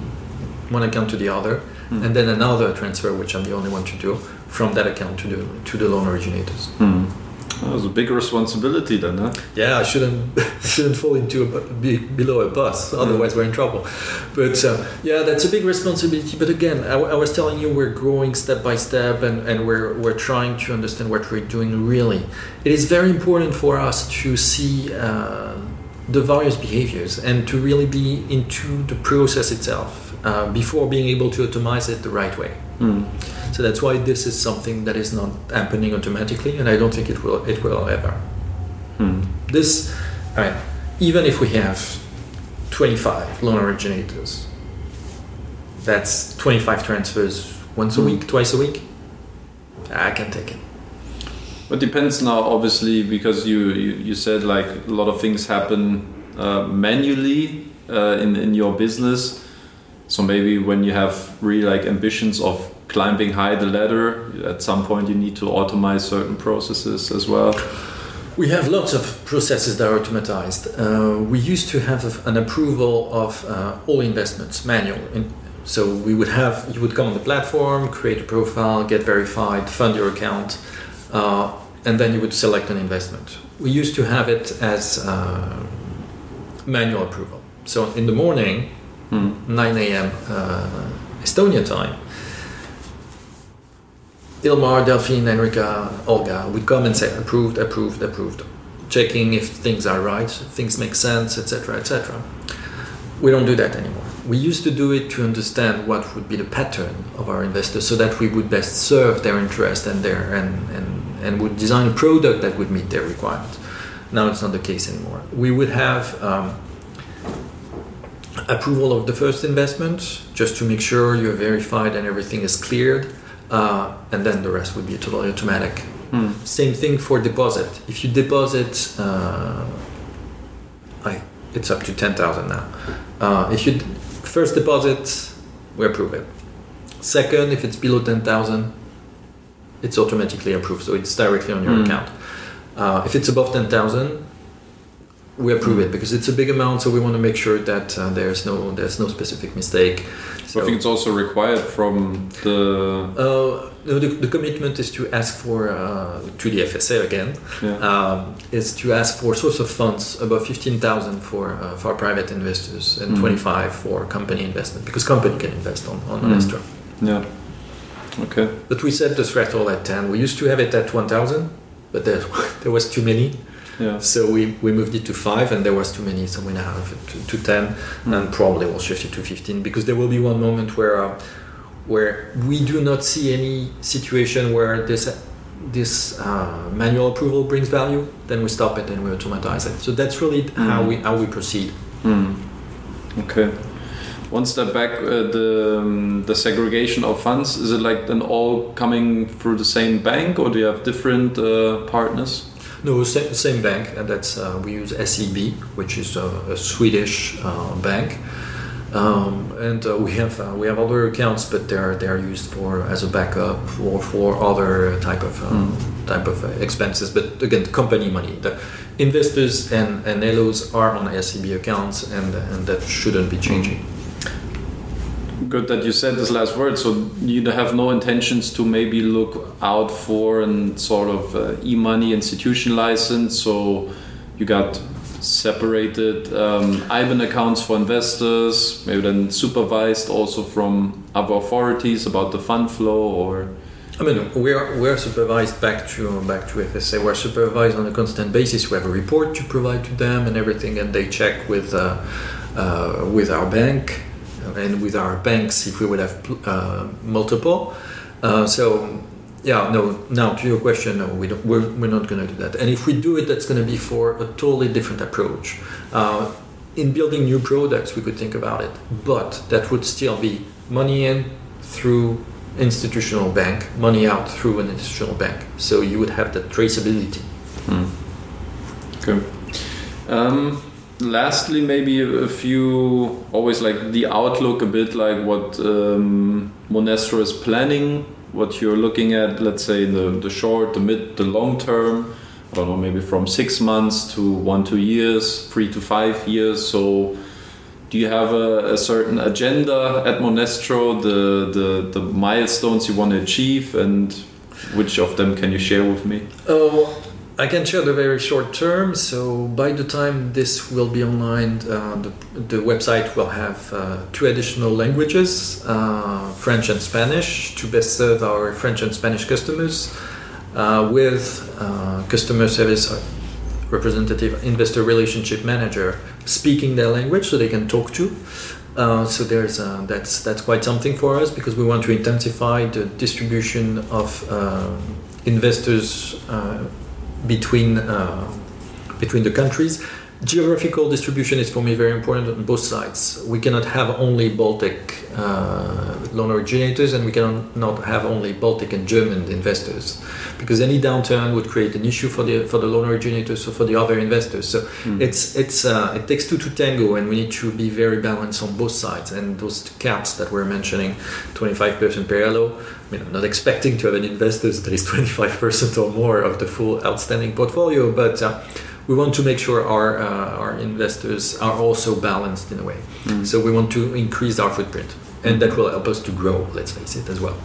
one account to the other, mm. and then another transfer, which I'm the only one to do, from that account to the to the loan originators. Hmm. That was a big responsibility then, huh? Yeah, I shouldn't *laughs* shouldn't fall into a be below a bus, hmm. otherwise we're in trouble. But uh, yeah, that's a big responsibility. But again, I, I, was telling you we're growing step by step, and, and we're we're trying to understand what we're doing. Really, it is very important for us to see. Uh, the various behaviors and to really be into the process itself uh, before being able to automate it the right way. Mm. So that's why this is something that is not happening automatically, and I don't think it will. It will ever. Hmm. This, I mean, even if we have 25 loan originators, that's 25 transfers once a hmm. week, twice a week. I can take it. It depends now, obviously, because you, you, you said like a lot of things happen uh, manually uh, in, in your business. So maybe when you have really like ambitions of climbing high the ladder, at some point you need to automate certain processes as well. We have lots of processes that are automatized. Uh, we used to have an approval of uh, all investments manual. In, so we would have you would come on the platform, create a profile, get verified, fund your account, uh, and then you would select an investment. We used to have it as uh, manual approval. So in the morning, hmm. 9 a.m. Uh, Estonia time, Ilmar, Delphine, Enrica, Olga would come and say approved, approved, approved, checking if things are right, things make sense, etc., etc. We don't do that anymore. We used to do it to understand what would be the pattern of our investors, so that we would best serve their interest and their and and, and would design a product that would meet their requirements. Now it's not the case anymore. We would have. Um, approval of the first investment just to make sure you're verified and everything is cleared uh, and then the rest would be totally automatic. Hmm. Same thing for deposit. If you deposit, uh, I, it's up to ten thousand now. Uh, if you first deposit, we approve it. Second, if it's below ten thousand, it's automatically approved, so it's directly on your hmm. account. Uh, if it's above ten thousand, we approve it because it's a big amount, so we want to make sure that uh, there's no there's no specific mistake. So I think it's also required from the. Uh, no, the, the, commitment is to ask for uh, to the FSA again. Yeah. Um, is to ask for source of funds above fifteen thousand for uh, for private investors and mm. twenty five for company investment because company can invest on on mm. extra. Yeah. Okay. But we set the threshold at ten. We used to have it at one thousand, but there *laughs* there was too many. Yeah. So we, we moved it to five, and there was too many, so we now have it to, to ten, mm. and probably we'll shift it to fifteen because there will be one moment where uh, where we do not see any situation where this this uh, manual approval brings value. Then we stop it and we automatize it. So that's really mm. how we how we proceed. Mm. Okay. one step back, uh, the um, the segregation of funds is it like then all coming through the same bank, or do you have different uh, partners? No, same, same bank, and that's uh, we use SEB, which is a, a Swedish uh, bank, um, and uh, we have uh, we have other accounts, but they're they're used for as a backup or for other type of mm. type of expenses. But again, company money. The investors and and LOs are on SEB accounts, and and that shouldn't be changing. Good that you said this last word. So you have no intentions to maybe look out for and sort of uh, e-money institution license. So you got separated um, IBAN accounts for investors, maybe then supervised also from other authorities about the fund flow or. I mean, we're we're supervised back to back to FSA. We're supervised on a constant basis. We have a report to provide to them and everything, and they check with uh, uh, with our bank and with our banks if we would have uh, multiple. Uh, so yeah, no. Now to your question, no, we don't. We're, we're not going to do that. And if we do it, that's going to be for a totally different approach. Uh, in building new products, we could think about it, but that would still be money in through institutional bank, money out through an institutional bank. So you would have that traceability. Hmm. Um, lastly, maybe a few always like the outlook a bit like what um, Monestro is planning, what you're looking at, let's say in the, the short, the mid, the long term. I don't know, maybe from six months to one, two years, three to five years. So, do you have a, a certain agenda at Monestro, the, the, the milestones you want to achieve, and which of them can you share with me? Oh, I can share the very short term. So by the time this will be online, uh, the, the website will have uh, two additional languages, uh, French and Spanish, to best serve our French and Spanish customers uh, with uh, customer service representative, investor relationship manager speaking their language so they can talk to. Uh, so there's that's that's quite something for us because we want to intensify the distribution of investors between uh, between the countries. Geographical distribution is for me very important on both sides. We cannot have only Baltic uh, loan originators, and we cannot not have only Baltic and German investors, because any downturn would create an issue for the for the loan originators or for the other investors. So mm. it's it's uh, it takes two to tango, and we need to be very balanced on both sides. And those caps that we're mentioning, 25% per LO, I mean, I'm not expecting to have an investor that is 25% or more of the full outstanding portfolio, but uh, we want to make sure our uh, our investors are also balanced in a way. Mm. So we want to increase our footprint, and that will help us to grow. Let's face it as well.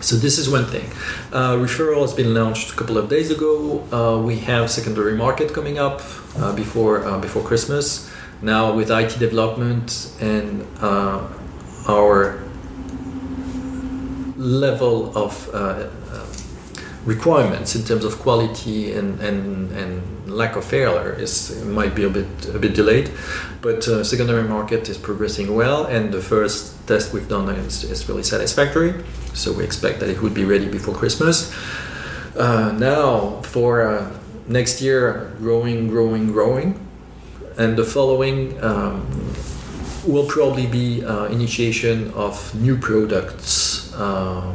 So this is one thing. Uh, referral has been launched a couple of days ago. Uh, we have secondary market coming up uh, before uh, before Christmas. Now with IT development and our level of uh, uh, requirements in terms of quality and, and, and lack of failure is might be a bit a bit delayed, but uh, secondary market is progressing well, and the first test we've done is, is really satisfactory. So we expect that it would be ready before Christmas. Uh, now for uh, next year, growing, growing, growing, and the following. Um, will probably be uh, initiation of new products uh,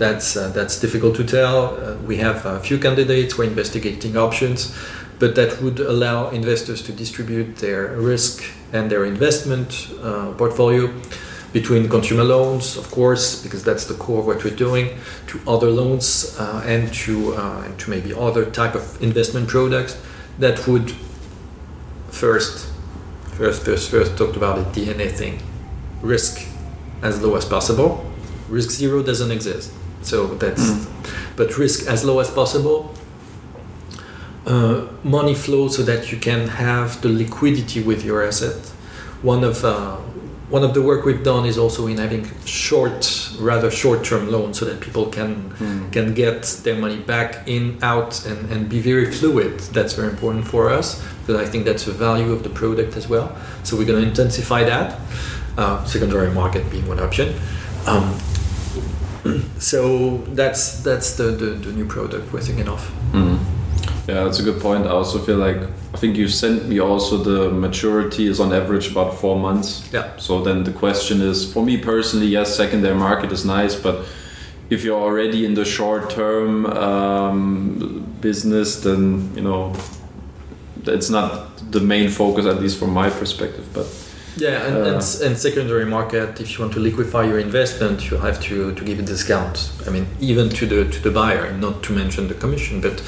that's uh, that's difficult to tell. Uh, we have a few candidates. We're investigating options, but that would allow investors to distribute their risk and their investment portfolio between consumer loans, of course, because that's the core of what we're doing, to other loans uh, and to uh, and to maybe other type of investment products that would first, first, first, first talked about the DNA thing, risk as low as possible, risk zero doesn't exist so that's mm. but risk as low as possible. Uh, money flow so that you can have the liquidity with your asset. One of uh, one of the work we've done is also in having short rather short term loans so that people can mm. can get their money back in out and, and be very fluid. That's very important for us because i think that's the value of the product as well. So we're going to intensify that uh, secondary market being one option. Um, *clears throat* so that's that's the, the, the, new product we're thinking of. Mm. Yeah, that's a good point. I also feel like I think you sent me also the maturity is on average about four months. Yeah. So then the question is, for me personally, yes, secondary market is nice, but if you're already in the short term um, business, then you know it's not the main focus, at least from my perspective. But yeah, and, uh, and, and, secondary market, if you want to liquefy your investment, you have to, to give a discount. I mean, even to the to the buyer, not to mention the commission, but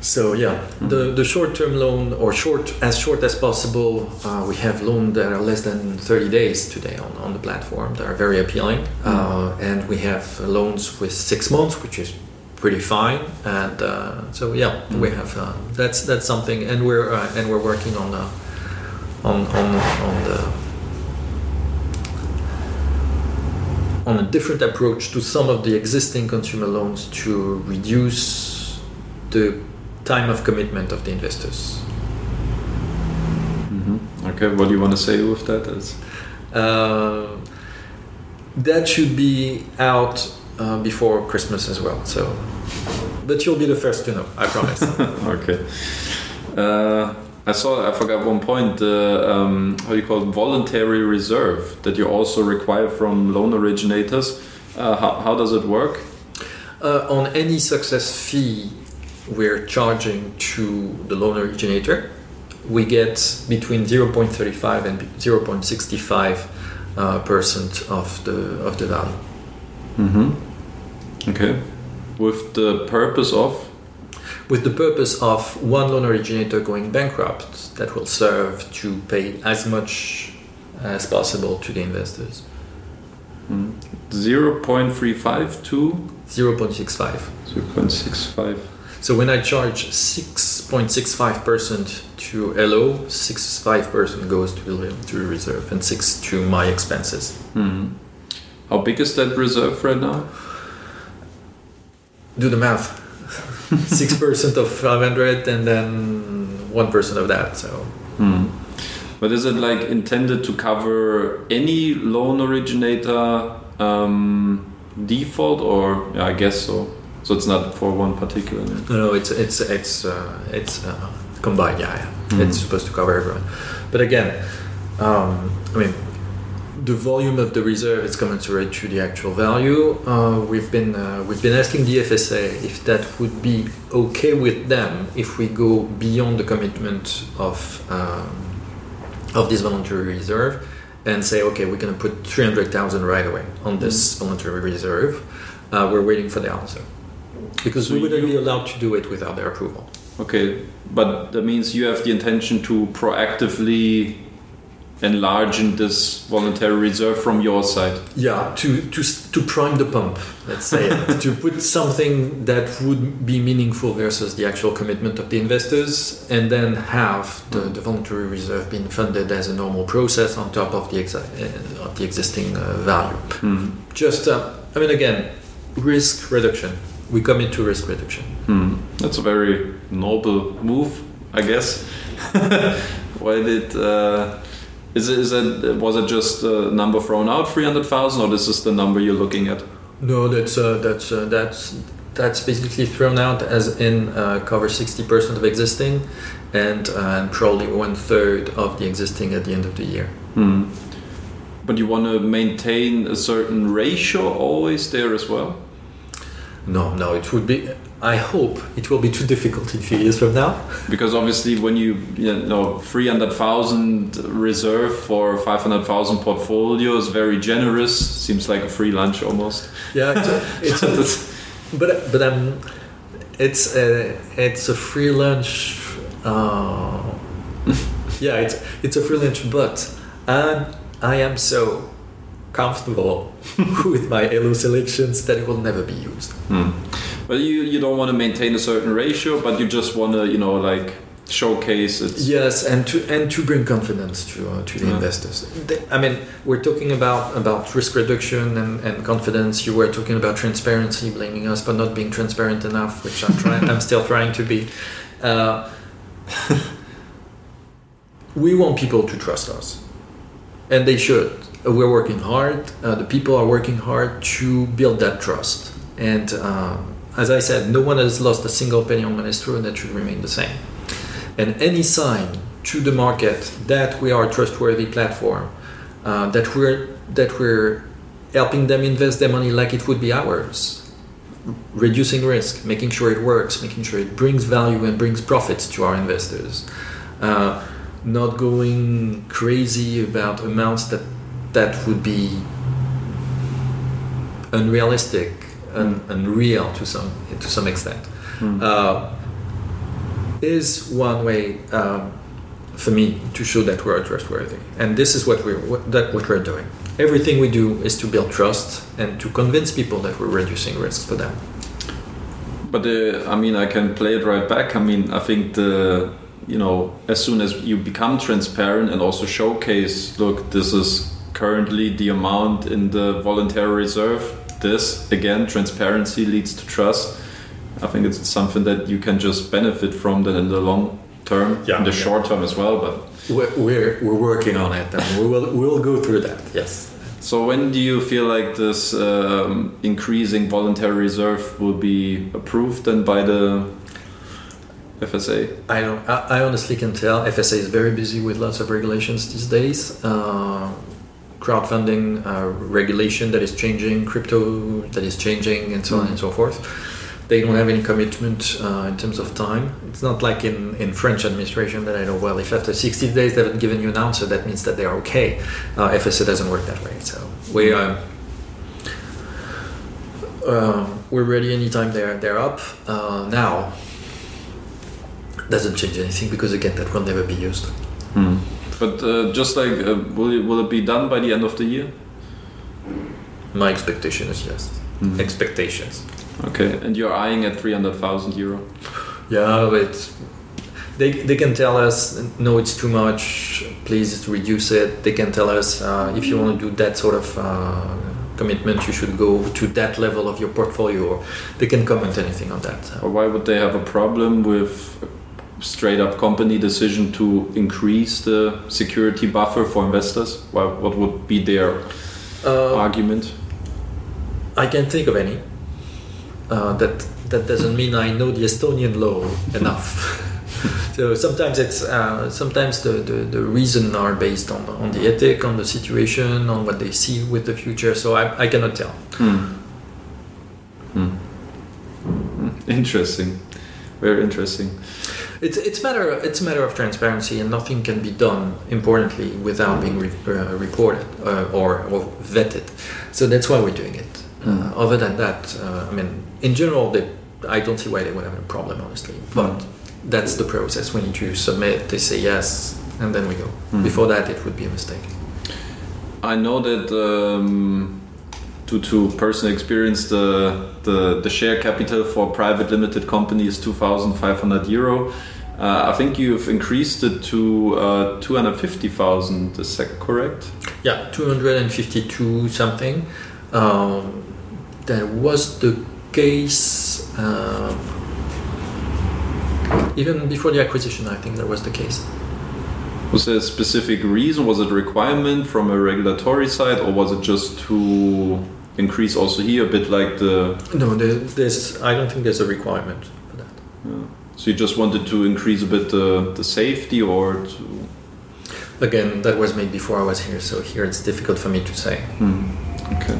so yeah, mm-hmm. the, the short-term loan or short as short as possible, uh, we have loans that are less than 30 days today on, on the platform that are very appealing, mm-hmm. uh, and we have loans with six months, which is pretty fine. And uh, so yeah, mm-hmm. we have uh, that's that's something, and we're uh, and we're working on the on on on the on a different approach to some of the existing consumer loans to reduce the time of commitment of the investors. Mm-hmm. Okay, what do you want to say with that? Is uh, that should be out uh, before Christmas as well. So, but you'll be the first to know. I promise. *laughs* okay. Uh, I saw. I forgot one point. The um, how you call it? Voluntary reserve that you also require from loan originators. Uh, how, how does it work? Uh, on any success fee we're charging to the loan originator, we get between 0.35 and 0.65 uh, percent of the of the value. Mm-hmm. Okay. With the purpose of? With the purpose of one loan originator going bankrupt, that will serve to pay as much as possible to the investors. Mm. 0.35 to? 0.65. 0.65. So when I charge 6.65% to LO, 65% goes to the, to reserve and 6 to my expenses. Mm-hmm. How big is that reserve right now? Do the math. *laughs* 6% of 500 and then 1% of that. So. Mm. But is it like intended to cover any loan originator um, default or yeah, I guess so. So it's not for one particular. No, no, it's it's it's uh, it's uh, combined. Yeah, yeah. Mm-hmm. it's supposed to cover everyone. But again, um, I mean, the volume of the reserve is commensurate to the actual value. Uh, we've been uh, we've been asking the FSA if that would be okay with them if we go beyond the commitment of um, of this voluntary reserve and say, okay, we're going to put three hundred thousand right away on this mm-hmm. voluntary reserve. Uh, we're waiting for the answer because so we wouldn't be allowed to do it without their approval. Okay, but that means you have the intention to proactively enlarge this voluntary reserve from your side. Yeah, to to to prime the pump, let's say, *laughs* to put something that would be meaningful versus the actual commitment of the investors, and then have the, the voluntary reserve being funded as a normal process on top of the exi- uh, of the existing uh, value. Mm. Just, uh, I mean, again, risk reduction we commit to risk reduction. Hmm. That's a very noble move, I guess. *laughs* Why did uh, is it, is it was it just a number thrown out three hundred thousand, or is this is the number you're looking at? No, that's uh, that's uh, that's that's basically thrown out as in uh, cover sixty percent of existing, and uh, and probably one third of the existing at the end of the year. Hmm. But you want to maintain a certain ratio always there as well. No, no, it would be. I hope it will be too difficult in a few years from now. Because obviously, when you you know three hundred thousand reserve for five hundred thousand portfolio is very generous. Seems like a free lunch almost. Yeah, it's, a, *laughs* it's a, but but um, it's a it's a free lunch. Uh, *laughs* yeah, it's it's a free lunch, but I I am so comfortable *laughs* with my LO selections that it will never be used. Hmm. But you you don't want to maintain a certain ratio, but you just want to you know like showcase it. Yes, and to and to bring confidence to uh, to the yeah. investors. I mean, we're talking about about risk reduction and, and confidence. You were talking about transparency, blaming us for not being transparent enough, which I'm trying. I'm still trying to be. Uh, we want people to trust us, and they should we're working hard. Uh, the people are working hard to build that trust. And uh, as I said, no one has lost a single penny on Monestro, and that should remain the same. And any sign to the market that we are a trustworthy platform, uh, that we're that we're helping them invest their money like it would be ours, reducing risk, making sure it works, making sure it brings value and brings profits to our investors, uh, not going crazy about amounts that that would be unrealistic and unreal to some to some extent. Mm. Uh, is one way um, for me to show that we're trustworthy, and this is what we're what, that what we're doing. Everything we do is to build trust and to convince people that we're reducing risk for them. But uh, I mean, I can play it right back. I mean, I think the you know as soon as you become transparent and also showcase, look, this is currently the amount in the voluntary reserve. This again, transparency leads to trust. I think it's something that you can just benefit from then in the long term, yeah, in the yeah. short term as well. But we're, we're, we're working on it, and we will we'll go through that. Yes. So when do you feel like this um, increasing voluntary reserve will be approved then by the FSA? I don't. I, I honestly can tell. FSA is very busy with lots of regulations these days. Uh, crowdfunding uh, regulation that is changing, crypto that is changing, and so mm. on and so forth they don't have any commitment uh, in terms of time. It's not like in, in French administration that I know, well, if after 60 days they haven't given you an answer, that means that they are okay. Uh, FSA doesn't work that way. So we are. Uh, we're ready anytime they're, they're up. Uh, now, doesn't change anything because, again, that will never be used. Hmm. But uh, just like, uh, will, it, will it be done by the end of the year? My expectation is yes. Mm. Expectations. Okay, and you're eyeing at 300,000 euro? Yeah, but they, they can tell us, no, it's too much, please reduce it. They can tell us, uh, if you want to do that sort of uh, commitment, you should go to that level of your portfolio. Or they can comment anything on that. Or why would they have a problem with straight up company decision to increase the security buffer for investors? What would be their uh, argument? I can't think of any. Uh, that that doesn't mean I know the Estonian law enough. *laughs* so sometimes it's uh, sometimes the, the, the reason are based on on the ethic, on the situation, on what they see with the future. So I, I cannot tell. Hmm. Hmm. Interesting, very interesting. It's it's matter it's a matter of transparency, and nothing can be done importantly without being re- uh, reported uh, or, or vetted. So that's why we're doing it. Mm. other than that, uh, I mean, in general, they, I don't see why they would have a problem, honestly. But mm. that's the process. When you submit, they say yes, and then we go. Mm. Before that, it would be a mistake. I know that um, due to personal experience, the, the, the share capital for private limited company is 2,500 euro. Uh, I think you've increased it to uh, 250,000, is that correct? Yeah, 252 something. Um, that was the case um, even before the acquisition. I think that was the case. Was there a specific reason? Was it a requirement from a regulatory side, or was it just to increase also here a bit like the? No, there's. I don't think there's a requirement for that. Yeah. So you just wanted to increase a bit the, the safety, or to? Again, that was made before I was here, so here it's difficult for me to say. Hmm. Okay.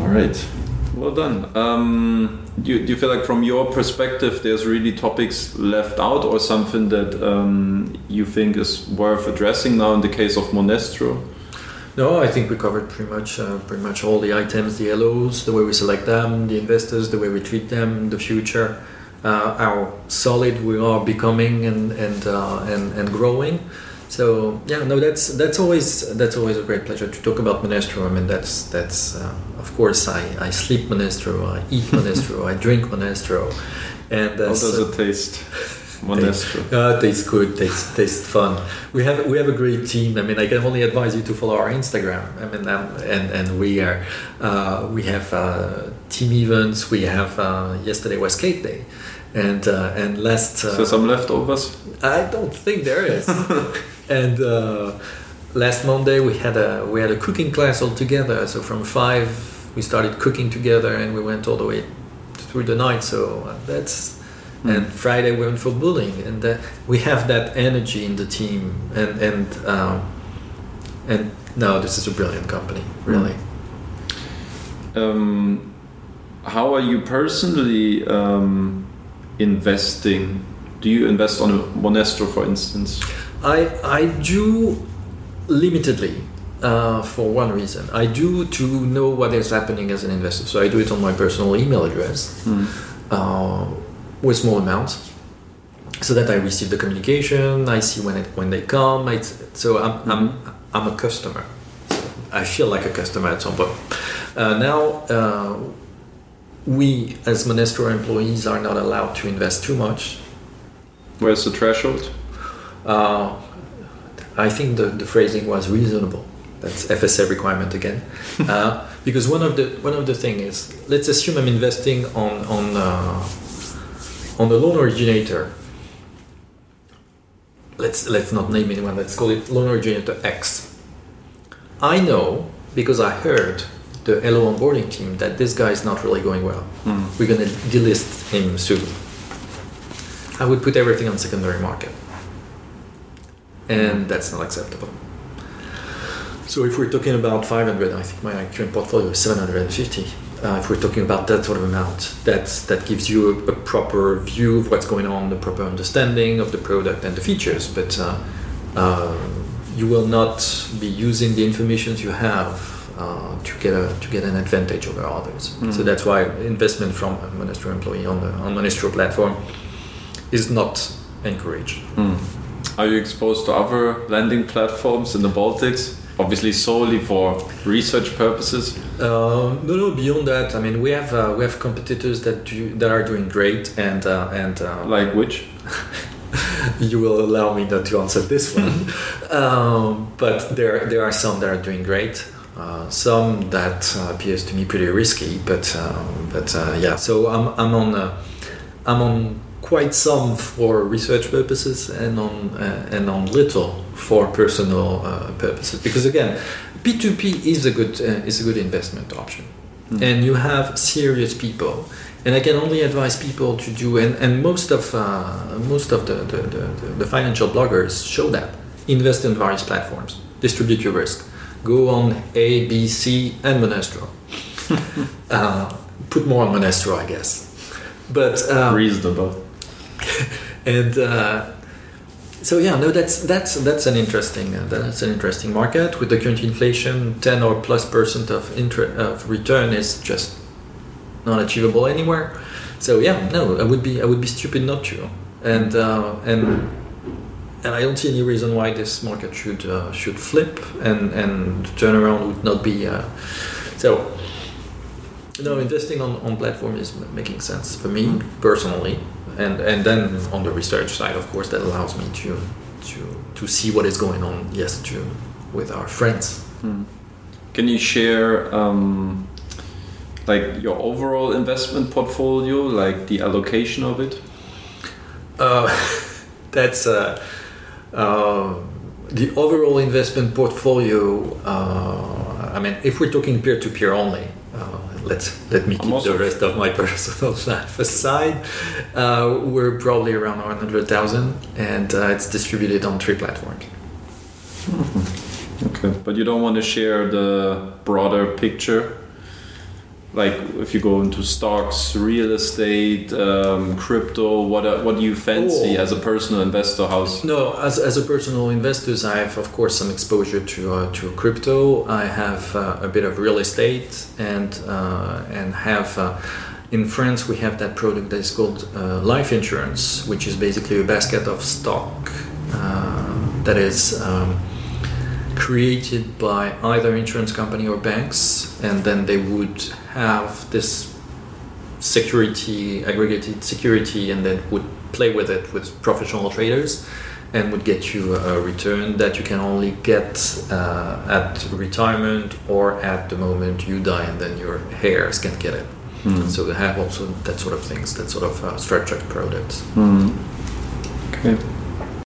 All right. Well done. Um, do, you, do you feel like, from your perspective, there's really topics left out, or something that um, you think is worth addressing now in the case of Monestro? No, I think we covered pretty much uh, pretty much all the items, the LOs, the way we select them, the investors, the way we treat them, the future, uh, how solid we are becoming and and uh, and, and growing. So yeah, no, that's that's always that's always a great pleasure to talk about Monestro. I mean, that's that's uh, of course I, I sleep Monestro, I eat *laughs* Monestro, I drink Monestro, and uh, how does so, it taste? *laughs* Monestro. Uh, tastes good. Tastes tastes fun. We have we have a great team. I mean, I can only advise you to follow our Instagram. I mean, um, and and we are uh, we have uh, team events. We have uh, yesterday was Skate Day and uh, and last uh, so some leftovers i don't think there is *laughs* and uh, last Monday we had a we had a cooking class all together. So from five we started cooking together, and we went all the way through the night. So that's mm. and Friday we went for bowling, and uh, we have that energy in the team, and and um, and no, this is a brilliant company, really. Um, how are you personally um, investing? Do you invest on a Monestro, for instance? I I do limitedly uh, for one reason. I do to know what is happening as an investor. So I do it on my personal email address mm. uh, with small amounts, so that I receive the communication. I see when it when they come. I, so I'm. I'm I'm a customer. I feel like a customer at some point. Uh, now uh, we as Monestro employees are not allowed to invest too much. Where's the threshold? Uh, I think the, the phrasing was reasonable. That's FSA requirement again, *laughs* uh, because one of the one of the thing is let's assume I'm investing on on uh, on the loan originator. Let's let's not name anyone. Let's call it loan originator X. I know because I heard the LO onboarding team that this guy is not really going well. Mm. We're going to delist him soon. I would put everything on secondary market, and that's not acceptable. So if we're talking about 500, I think my current portfolio is 750. Uh, if we're talking about that sort of amount, that's, that gives you a, a, proper view of what's going on, the proper understanding of the product and the features. But uh, uh, you will not be using the information you have uh, to get a to get an advantage over others. Mm. So that's why investment from a Monestro employee on the on Monestro platform is not encouraged. Mm. Are you exposed to other lending platforms in the Baltics? Obviously solely for research purposes? Uh, no, no. Beyond that, I mean, we have uh, we have competitors that do that are doing great, and uh, and uh, *laughs* like which? you will allow me not to answer this *laughs* one, um, but there there are some that are doing great. Uh, some that uh, appears to me pretty risky, but but yeah. So I'm I'm on I'm on quite some for research purposes and on uh, and on little for personal uh, purposes. Because again p2p is a good uh, is a good investment option. Mm. and you have serious people. And i can only advise people to do and, and most of uh, most of the, the, the, the, financial bloggers show that. Invest in various platforms. Distribute your risk. Go on a b c and monestro. *laughs* Uh, put more on monestro i guess. But um, reasonable *laughs* and uh, so yeah, no, that's that's that's an interesting uh, that's an interesting market with the current inflation, ten or plus percent of of return is just not achievable anywhere. So yeah, no, I would be I would be stupid not to, and uh, and and I don't see any reason why this market should uh, should flip and and turnaround would not be uh, so. No, investing on, on platform is making sense for me personally and and then on the research side, of course, that allows me to to to see what is going on. Yes, to with our friends. Hmm. Can you share um, like your overall investment portfolio, like the allocation of it? Uh, *laughs* that's uh, uh, the overall investment portfolio. Uh, I mean, if we're talking peer to peer only, uh, let me keep the rest of my *laughs* personal life aside. Uh, we're probably around 100,000, and uh, it's distributed on three platforms. Mm-hmm. Okay, but you don't want to share the broader picture like if you go into stocks, real estate, um, crypto, what uh, what do you fancy oh. as a personal investor? How's no, as, as a personal investor, I have of course some exposure to uh, to crypto. I have uh, a bit of real estate and uh, and have. Uh, in France, we have that product that is called uh, life insurance, which is basically a basket of stock that is um, created by either insurance company or banks, and then they would have this security, aggregated security, and then would play with it with professional traders and would get you a return that you can only get uh, at retirement or at the moment you die and then your heirs can get it. Mm. So they have also that sort of things, that sort of uh, structured products. Mm. Okay.